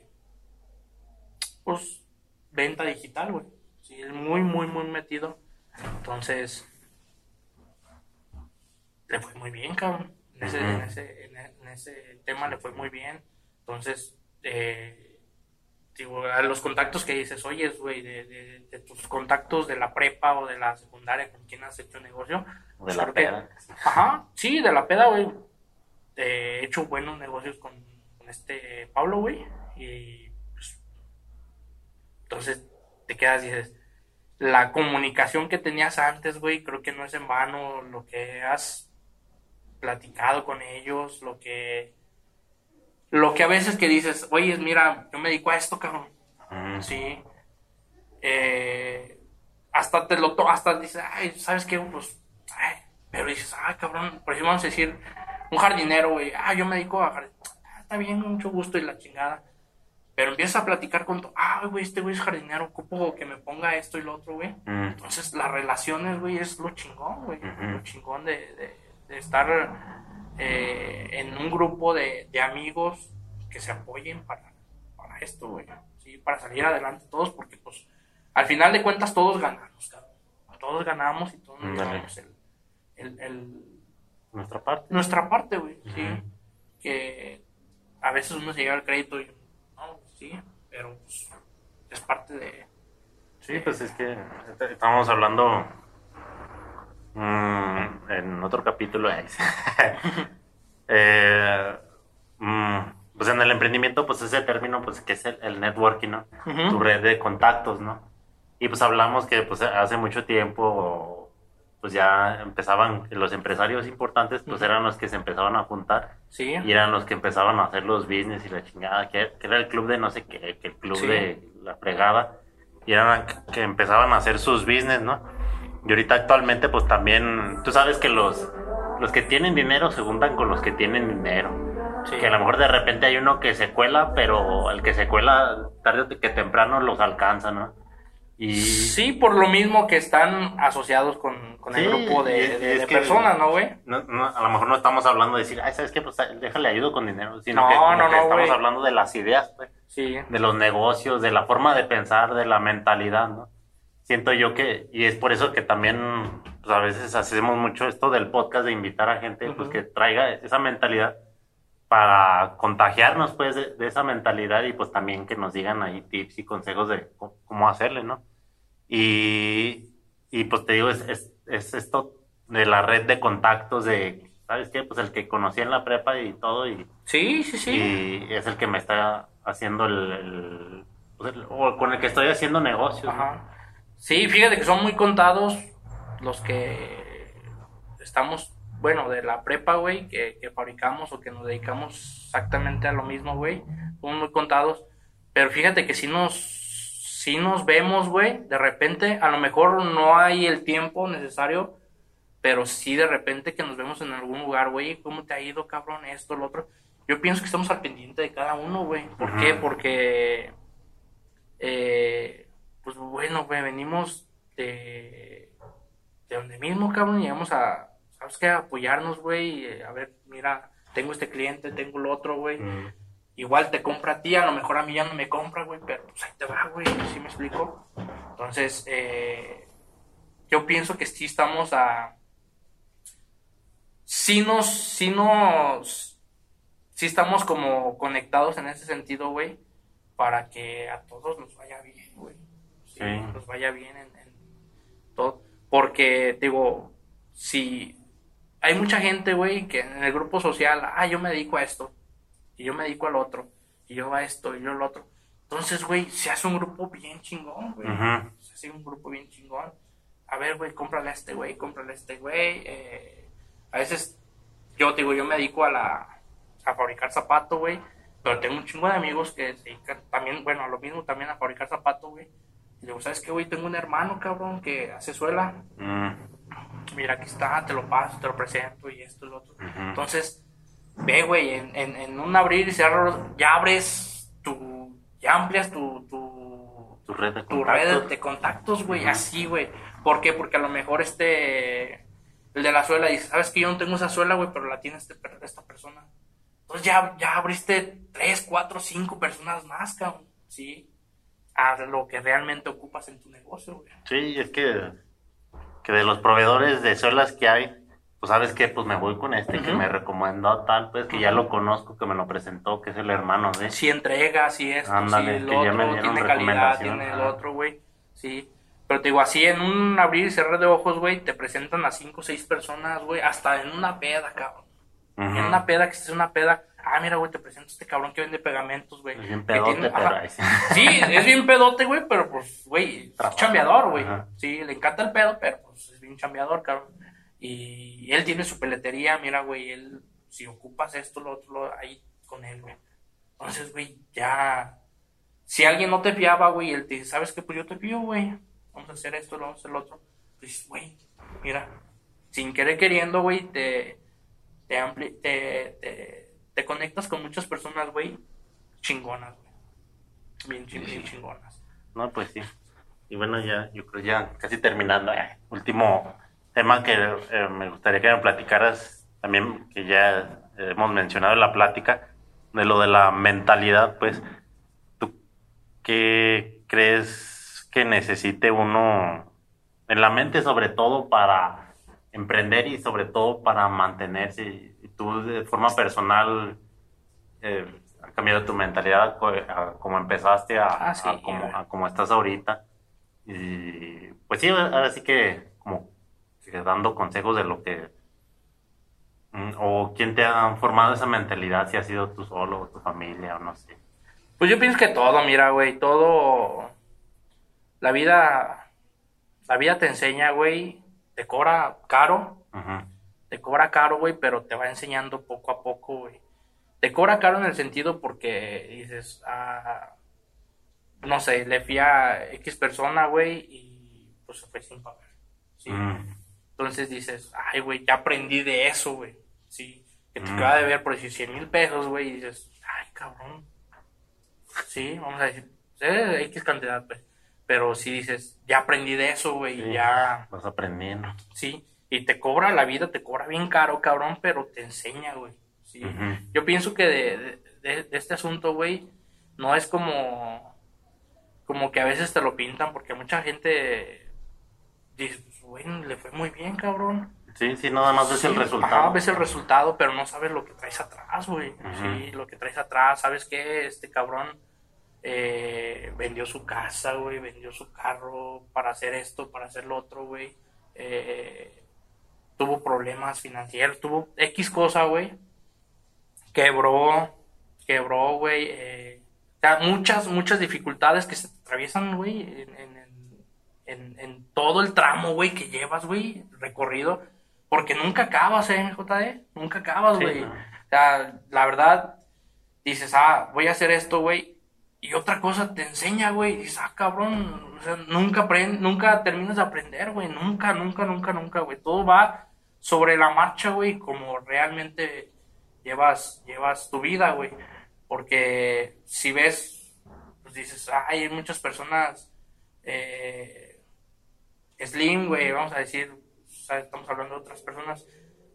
pues, venta digital, güey. Sí, él muy, muy, muy metido. Entonces, le fue muy bien, cabrón. En ese, en ese, en e- en ese tema le fue muy bien. Entonces, eh, digo, a los contactos que dices, oye, güey, de, de- de tus contactos de la prepa o de la secundaria con quien has hecho negocio. De la que- peda. Ajá, sí, de la peda, güey. He hecho buenos negocios con, con este Pablo, güey. Y entonces te quedas y dices, la comunicación que tenías antes, güey, creo que no es en vano lo que has platicado con ellos, lo que lo que a veces que dices, oye, mira, yo me dedico a esto, cabrón. Ujú. Sí. Eh, hasta te lo to hasta dices, ay, ¿sabes qué? Pues, ay, pero dices, ay, cabrón, por ejemplo, vamos a decir, un jardinero, güey, ah, yo me dedico a jardín. Ah, está bien, mucho gusto y la chingada. Pero empiezas a platicar con tu, ah, güey, este güey es jardinero, ocupo que me ponga esto y lo otro, güey. Mm. Entonces, las relaciones, güey, es lo chingón, güey. Lo chingón de, de- de estar eh, en un grupo de, de amigos que se apoyen para, para esto, güey. Sí, para salir adelante todos, porque, pues, al final de cuentas, todos ganamos, cabrón. Todos ganamos y todos llevamos el, el- el- Nuestra parte. nuestra parte, güey. Sí. Que a veces uno se lleva el crédito y, sí, pero pues, es parte de. Sí, pues es que est- estábamos hablando mm, en otro capítulo. eh, mm, pues en el emprendimiento, pues ese término, pues que es el, el networking, ¿no? Tu red de contactos, ¿no? Y pues hablamos que pues hace mucho tiempo, pues ya empezaban, los empresarios importantes, pues eran los que se empezaban a juntar Sí. y eran los que empezaban a hacer los business y la chingada, que, que era el club de no sé qué, que el club Sí. de la fregada, y eran que empezaban a hacer sus business, ¿no? Y ahorita actualmente pues también, tú sabes que los, los que tienen dinero se juntan con los que tienen dinero. Sí. Que a lo mejor de repente hay uno que se cuela, pero el que se cuela tarde que temprano los alcanza, ¿no? Y Sí, por lo mismo que están asociados con, con el grupo de, personas, ¿no, güey? no, no, a lo mejor no estamos hablando de decir, ay, ¿sabes qué? Pues déjale ayudo con dinero, sino No, que, no, estamos güey. hablando de las ideas, pues. Sí. de los negocios, de la forma de pensar, de la mentalidad, ¿no? Siento yo que, y es por eso que también pues, a veces hacemos mucho esto del podcast de invitar a gente pues, que traiga esa mentalidad para contagiarnos pues de, de esa mentalidad y pues también que nos digan ahí tips y consejos de cómo hacerle, ¿no? Y Y pues te digo, es, es, es esto de la red de contactos de, ¿sabes qué? Pues el que conocí en la prepa y todo, y, Sí, sí, sí. y es el que me está haciendo el, el- pues, el- o con el que estoy haciendo negocios. Sí, fíjate que son muy contados los que estamos, bueno, de la prepa, güey, que, que fabricamos o que nos dedicamos exactamente a lo mismo, güey. Son muy contados. Pero fíjate que si nos, si nos vemos, güey, de repente, a lo mejor no hay el tiempo necesario, pero sí de repente que nos vemos en algún lugar, güey, ¿cómo te ha ido, cabrón? Esto, lo otro. Yo pienso que estamos al pendiente de cada uno, güey. ¿Por qué? Porque eh, pues bueno, güey, venimos de, de donde mismo, cabrón, y vamos a, ¿sabes qué? A apoyarnos, güey, eh, a ver, mira, tengo este cliente, tengo el otro, güey, Mm. Igual te compra a ti, a lo mejor a mí ya no me compra, güey, pero pues ahí te va, güey, ¿sí me explico? Entonces, eh, yo pienso que sí estamos a... Sí nos, sí nos, sí estamos como conectados en ese sentido, güey, para que a todos nos vaya bien, güey. Sí, Sí. Nos vaya bien en, en todo. Porque, digo, si hay mucha gente, güey, que en el grupo social, ah, yo me dedico a esto, y yo me dedico al otro, y yo a esto, y yo al otro. Entonces, güey, se hace un grupo bien chingón, güey. Se hace un grupo bien chingón. A ver, güey, cómprale a este güey, cómprale a este güey. eh, a veces, yo te digo, yo me dedico a la a fabricar zapato, güey. Pero tengo un chingo de amigos que se dedican también, bueno, a lo mismo también a fabricar zapato, güey. Y digo, ¿sabes qué, güey? Tengo un hermano, cabrón, que hace suela. Mm. Mira, aquí está, te lo paso, te lo presento y esto y lo otro. Entonces, ve, güey, en, en, en un abrir y cerrar, ya abres tu, ya amplias tu, tu, Tu red de tu contactos. red de contactos, güey, así, güey. ¿Por qué? Porque a lo mejor este, el de la suela dice, sabes que yo no tengo esa suela, güey, pero la tiene este, esta persona. Entonces ya, ya abriste tres, cuatro, cinco personas más, cabrón, ¿sí? A lo que realmente ocupas en tu negocio, güey. Sí, es que, que de los proveedores de suelas que hay, pues sabes que pues me voy con este que me recomendó tal, pues que ya lo conozco, que me lo presentó, que es el hermano de. si entrega, si esto, Ándale, si el que ya me otro, dieron tiene calidad, tiene el otro, güey. Sí. Pero te digo, así en un abrir y cerrar de ojos, güey, te presentan a cinco o seis personas, güey, hasta en una peda, cabrón. En una peda, que es una peda. Ah, mira, güey, te presento a este cabrón que vende pegamentos, güey. Es bien pedote, tiene- pero ajá. ahí sí. Sí, es bien pedote, güey, pero pues, güey, es chambeador, güey. Sí, le encanta el pedo, pero pues es bien chambeador, cabrón. Y él tiene su peletería, mira, güey, él, si ocupas esto, lo otro, lo- ahí con él, güey. Entonces, güey, ya. Si alguien no te fiaba, güey, él te dice, ¿sabes qué? Pues yo te fío, güey. Vamos a hacer esto, vamos a hacer lo otro. Pues, güey, mira, sin querer queriendo, güey, te, te, ampli- te, te, te conectas con muchas personas, güey, chingonas, güey. Bien, ching- bien chingonas. No, pues sí. Y bueno, ya, yo creo ya casi terminando. eh, último tema que eh, me gustaría que me platicaras, también que ya hemos mencionado en la plática, de lo de la mentalidad, pues, ¿tú qué crees que necesite uno en la mente sobre todo para emprender y sobre todo para mantenerse? Y tú de forma personal eh, ha cambiado tu mentalidad a como empezaste a, Ah, sí, a como, güey. a como estás ahorita. Y pues sí, ahora sí que como que dando consejos de lo que... mm, o quién te ha formado esa mentalidad, si ha sido tú solo o tu familia o no sé. Pues yo pienso que todo, mira, güey, todo. La vida. La vida te enseña, güey. Te cobra caro. Te cobra caro, güey, pero te va enseñando poco a poco, güey. Te cobra caro en el sentido porque dices, ah, no sé, le fui a X persona, güey, y pues se fue sin pagar. ¿sí? Mm, Entonces dices, ay, güey, ya aprendí de eso, güey. Sí, que te Mm. acaba de ver por decir 100 mil pesos, güey, y dices, ay, cabrón. Sí, vamos a decir, eh, X cantidad, pues. Pero si dices, ya aprendí de eso, güey, y ya, Vas aprendiendo. sí. Y te cobra la vida, te cobra bien caro, cabrón, pero te enseña, güey. Sí. Yo pienso que de, de- de- de este asunto, güey, no es como, como que a veces te lo pintan, porque mucha gente le fue muy bien, cabrón. Sí, sí, nada más ves el resultado. ajá, ves el resultado, pero no sabes lo que traes atrás, güey. Sí, lo que traes atrás, ¿sabes qué? Este cabrón eh, vendió su casa, güey, vendió su carro para hacer esto, para hacer lo otro, güey. Eh, tuvo problemas financieros, tuvo X cosa, güey. Quebró, quebró, güey. Eh, muchas, muchas dificultades que se atraviesan, güey, en, en, todo el tramo, güey, que llevas, güey, recorrido. Porque nunca acabas, eh, MJD. Nunca acabas, güey. O sea, la verdad, dices, ah, voy a hacer esto, güey. Y otra cosa te enseña, güey. Dices, ah, cabrón. O sea, nunca, nunca terminas de aprender, güey. Nunca, nunca, nunca, nunca, güey. Todo va sobre la marcha, güey, como realmente llevas, llevas tu vida, güey. Porque si ves, pues dices, ay, hay muchas personas eh, slim, güey, vamos a decir, estamos hablando de otras personas,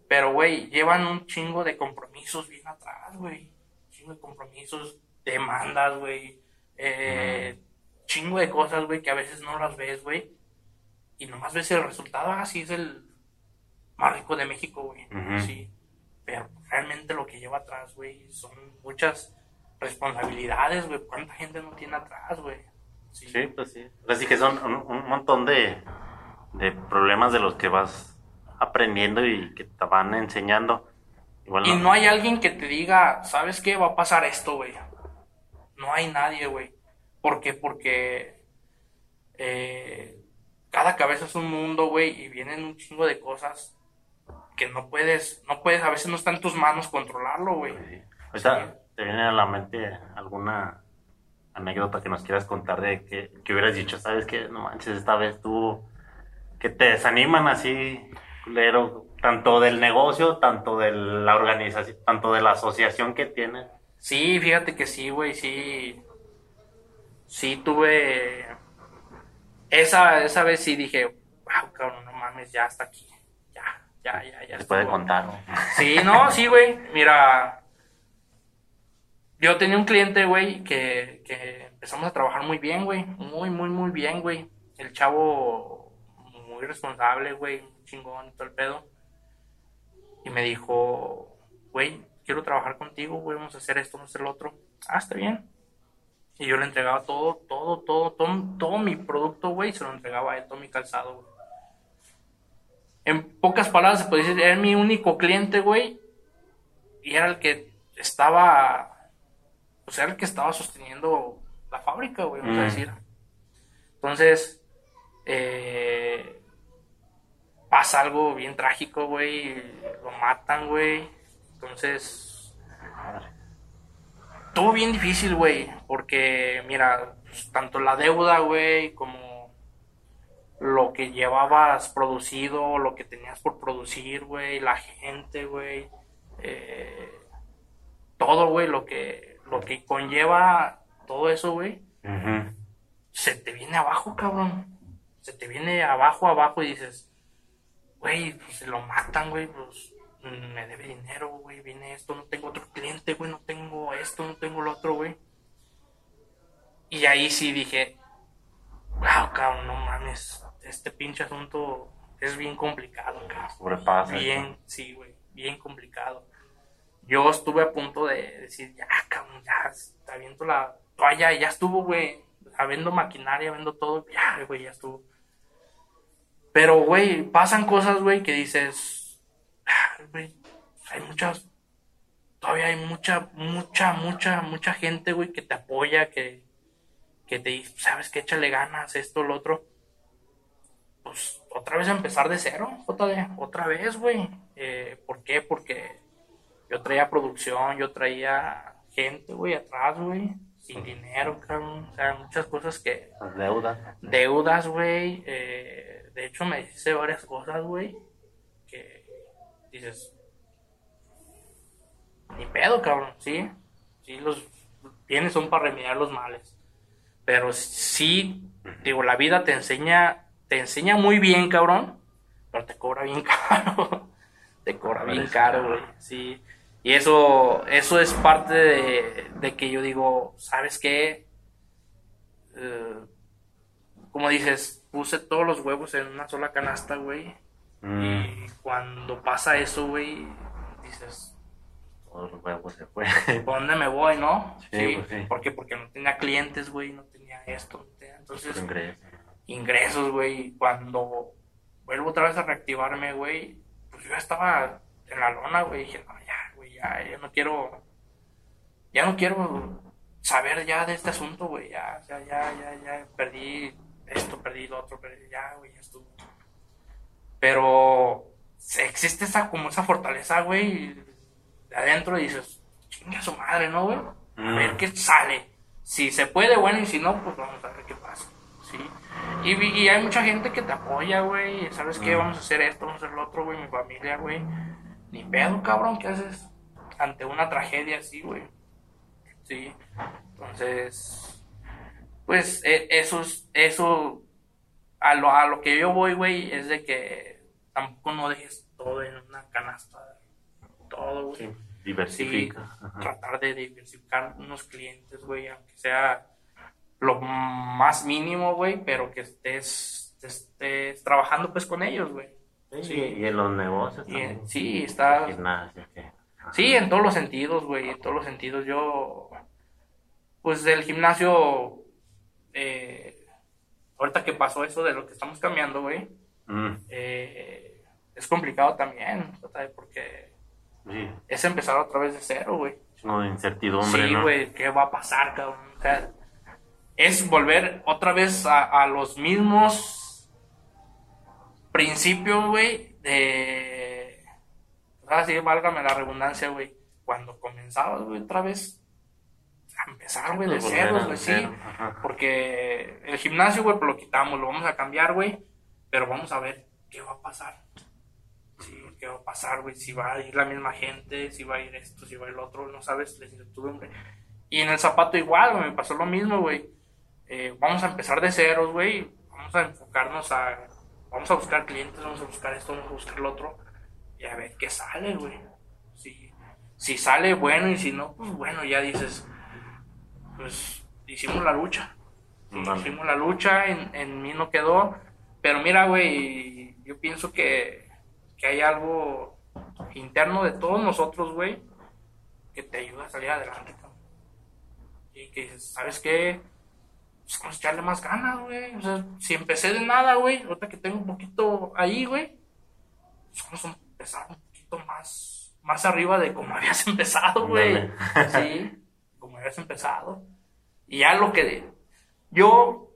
pero, güey, llevan un chingo de compromisos bien atrás, güey. Chingo de compromisos, demandas, güey. Eh, chingo de cosas, güey, que a veces no las ves, güey. Y nomás ves el resultado, así ah, es el más rico de México, güey. Sí. Pero realmente lo que lleva atrás, güey, son muchas responsabilidades, güey. ¿Cuánta gente no tiene atrás, güey? Sí. pues sí. Así que son un, montón de, de, problemas de los que vas aprendiendo y que te van enseñando. Y, no hay alguien que te diga, ¿sabes qué? Va a pasar esto, güey. No hay nadie, güey. ¿Por qué? Porque eh, cada cabeza es un mundo, güey, y vienen un chingo de cosas que no puedes, no puedes, a veces no está en tus manos controlarlo, güey. O sea, ¿te viene a la mente alguna anécdota que nos quieras contar de que, que hubieras dicho, sabes que no manches, esta vez tú, que te desaniman así, culero, tanto del negocio, tanto de la organización, tanto de la asociación que tienes? Sí, fíjate que sí, güey, sí. Sí, tuve. Esa, esa vez sí dije, wow, cabrón, no mames, ya hasta aquí ya, ya, ya. Se puede contar. Sí, no, sí, güey. Mira, yo tenía un cliente, güey, que, que empezamos a trabajar muy bien, güey. Muy, muy, muy bien, güey. El chavo muy responsable, güey, chingón y todo el pedo. Y me dijo, güey, quiero trabajar contigo, güey, vamos a hacer esto, vamos a hacer lo otro. Ah, está bien. Y yo le entregaba todo, todo, todo, todo, todo mi producto, güey, se lo entregaba a él, todo mi calzado, güey en pocas palabras se puede decir, era mi único cliente, güey, y era el que estaba, o sea, el que estaba sosteniendo la fábrica, güey, vamos a mm. decir. Entonces, eh, pasa algo bien trágico, güey, lo matan, güey. Entonces, todo bien difícil, güey, porque, mira, pues, tanto la deuda, güey, como lo que llevabas producido, lo que tenías por producir, güey, la gente, güey, eh, todo, güey, lo que, lo que conlleva todo eso, güey, se te viene abajo, cabrón. Se te viene abajo, abajo y dices, güey, pues se lo matan, güey, pues me debe dinero, güey, viene esto, no tengo otro cliente, güey, no tengo esto, no tengo lo otro, güey. Y ahí sí dije, wow, cabrón, no mames, este pinche asunto es bien complicado, cabrón. Bien, sí, güey, bien complicado. Yo estuve a punto de decir, ya, cabrón, ya, está viendo la toalla, ya estuvo, güey. Vendo maquinaria, vendo todo, ya, güey, ya estuvo. Pero, güey, pasan cosas, güey, que dices, güey, hay muchas, todavía hay mucha, mucha, mucha, mucha gente, güey, que te apoya, que, que te dice, sabes que échale ganas, esto, lo otro pues otra vez empezar de cero, otra vez, güey. Eh, ¿Por qué? Porque yo traía producción, yo traía gente, güey, atrás, güey, sin dinero, cabrón. O sea, muchas cosas que... Deudas. Deudas, güey. Eh, de hecho, me hice varias cosas, güey, que dices... Ni pedo, cabrón, ¿sí? Sí, los bienes son para remediar los males. Pero sí, digo, la vida te enseña te enseña muy bien, cabrón, pero te cobra bien caro. te cobra bien caro, güey. Sí. Y eso, eso es parte de, que yo digo, ¿sabes qué? Eh, como dices, puse todos los huevos en una sola canasta, güey. Mm. Y cuando pasa eso, güey, dices, Todo el huevo se fue. ¿por dónde me voy, no? Sí, pues sí. ¿Por qué? Porque no tenía clientes, güey, no tenía esto, no tenía- entonces Su ingreso. ingresos, güey, cuando vuelvo otra vez a reactivarme, güey, pues yo ya estaba en la lona, güey, dije, no, ya, güey, ya, ya no quiero, ya no quiero saber ya de este asunto, güey, ya, ya, ya, ya, ya, perdí esto, perdí lo otro, perdí, ya, güey, ya estuvo. Pero existe esa, como esa fortaleza, güey, de adentro y dices, chinga su madre, ¿no, güey? A ver Mm. qué sale. Si se puede, bueno, y si no, pues vamos a ver qué pasa. ¿sí? Y, y hay mucha gente que te apoya, güey. ¿Sabes qué? Mm. Vamos a hacer esto, vamos a hacer lo otro, güey. Mi familia, güey. Ni pedo, cabrón, ¿qué haces ante una tragedia así, güey? Sí. Entonces, pues e- eso es, eso, a lo, a lo que yo voy, güey, es de que tampoco no dejes todo en una canasta. Todo, güey Sí, diversifica. Sí, tratar de diversificar unos clientes, güey, aunque sea lo más mínimo, güey, pero que estés, estés trabajando pues con ellos, güey. Sí, Sí. Y en los negocios Y, también. sí, está, sí, en todos los sentidos, güey, en todos los sentidos. Yo, pues del gimnasio, eh, ahorita que pasó eso de lo que estamos cambiando, güey, Mm, eh, es complicado también, ¿sabes? porque sí, es empezar otra vez de cero, güey. no de incertidumbre, Sí, ¿no? güey, ¿qué va a pasar, cabrón? O sea, es volver otra vez a, a los mismos principios, güey, de... Ahora sí, válgame la redundancia, güey. Cuando comenzabas, güey, otra vez a empezar, güey, de a güey, sí. cero, ajá. Porque el gimnasio, güey, pues lo quitamos, lo vamos a cambiar, güey. Pero vamos a ver qué va a pasar. Sí, qué va a pasar, güey. Si va a ir la misma gente, si va a ir esto, si va a ir lo otro, no sabes la incertidumbre. Y en el zapato igual, güey, me pasó lo mismo, güey. Eh, vamos a empezar de ceros, güey. Vamos a enfocarnos a. Vamos a buscar clientes, vamos a buscar esto, vamos a buscar lo otro. Y a ver qué sale, güey. Si, si sale bueno y si no, pues bueno, ya dices. Pues hicimos la lucha. Vale. hicimos la lucha, en, en mí no quedó. Pero mira, güey, yo pienso que, que hay algo interno de todos nosotros, güey, que te ayuda a salir adelante. Y que ¿sabes qué? Pues vamos a echarle más ganas, güey. O sea, si empecé de nada, güey, ahorita que tengo un poquito ahí, güey, pues vamos a empezar un poquito más, más arriba de como habías empezado, güey. Sí, como habías empezado. Y ya lo que yo,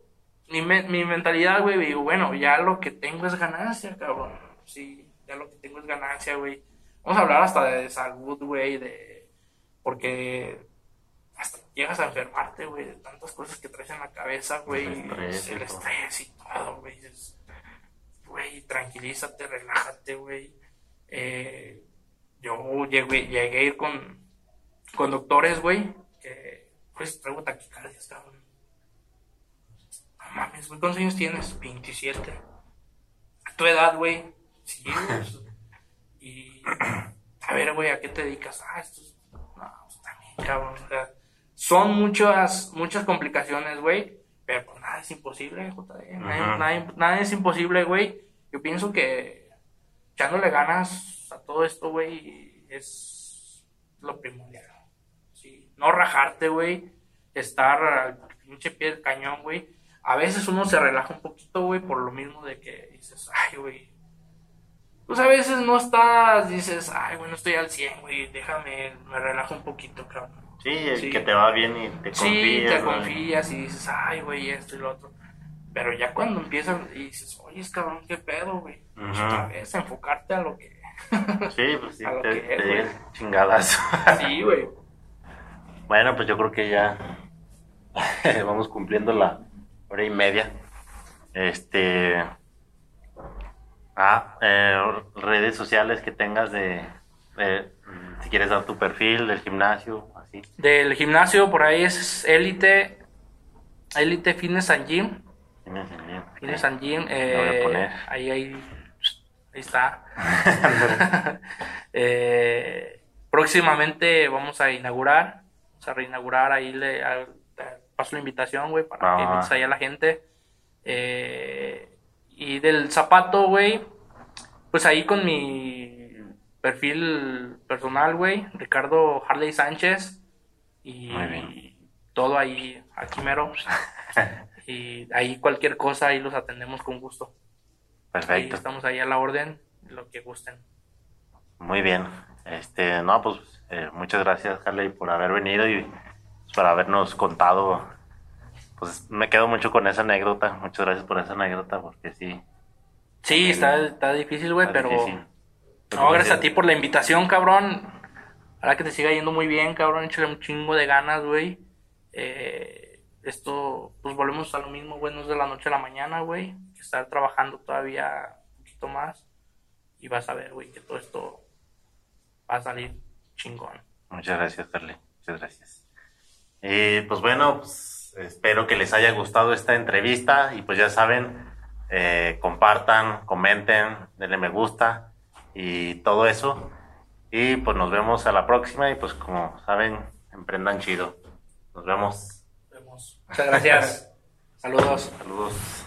mi, me- mi mentalidad, güey, digo, bueno, ya lo que tengo es ganancia, cabrón. Sí, ya lo que tengo es ganancia, güey. Vamos a hablar hasta de salud, güey, de... Porque hasta llegas a enfermarte, güey, de tantas cosas que traes en la cabeza, güey. El estrés y El todo. estrés y todo, güey. Güey, tranquilízate, relájate, güey. Eh, yo llegué, llegué a ir con, con doctores, güey, que pues traigo taquicardias, cabrón. No mames, güey, ¿cuántos años tienes? 27. ¿A tu edad, güey? Sí. Y, a ver, güey, ¿a qué te dedicas? Ah, esto es... No, pues, también, cabrón. O sea, son muchas, muchas complicaciones, güey, pero pues nada es imposible, JD. Nada, Ajá. nada- nada es imposible, güey. Yo pienso que echándole ganas a todo esto, güey, es lo primordial. Sí, no rajarte, güey. Estar al pinche pie del cañón, güey. A veces uno se relaja un poquito, güey, por lo mismo de que dices, ay, güey. Pues a veces no estás, dices, ay, güey, no estoy al 100, güey, déjame, me relajo un poquito, cabrón. Sí, el Sí. que te va bien y te Sí, confías. te ¿no? confías y dices, ay, güey, esto y lo otro. Pero ya cuando empiezan y dices, oye, cabrón, qué pedo, güey. Ajá. Otra vez, enfocarte a lo que. Sí, pues sí, A lo te, que te es, güey. chingadazo. Sí, güey. Bueno, pues yo creo que ya vamos cumpliendo la hora y media. Este. Ah, eh, redes sociales que tengas de, de- Si quieres dar tu perfil del gimnasio, así. Del gimnasio, por ahí es Elite. Elite Fitness and Gym. Fitness and Gym. Lo voy a eh, poner. ahí, ahí, ahí está. Eh, próximamente vamos a inaugurar. Vamos a reinaugurar. Ahí le paso la invitación, güey, para que invites ahí a la gente. Eh, y del zapato, güey. Pues ahí con mi perfil personal, güey, Ricardo Harley Sánchez. Y Muy bien. todo ahí, aquí mero. y ahí cualquier cosa, ahí los atendemos con gusto. Ahí Perfecto. estamos ahí a la orden, lo que gusten. Muy bien. Este, no, pues eh, muchas gracias, Harley, por haber venido y pues, por habernos contado. Pues me quedo mucho con esa anécdota. Muchas gracias por esa anécdota, porque sí. Sí, está, está difícil, güey, pero... difícil. No, gracias a ti por la invitación, cabrón. Ahora que te siga yendo muy bien, cabrón. Échale un chingo de ganas, güey. Eh, esto, pues volvemos a lo mismo, güey. No es de la noche a la mañana, güey. Hay que estar trabajando todavía un poquito más. Y vas a ver, güey, que todo esto va a salir chingón. Muchas gracias, Carly. Muchas gracias. Y pues bueno, pues, espero que les haya gustado esta entrevista y pues ya saben, eh, compartan, comenten, denle me gusta y todo eso. Y pues nos vemos a la próxima y pues como saben, emprendan chido. Nos vemos. Nos vemos. Muchas gracias. Saludos. Saludos.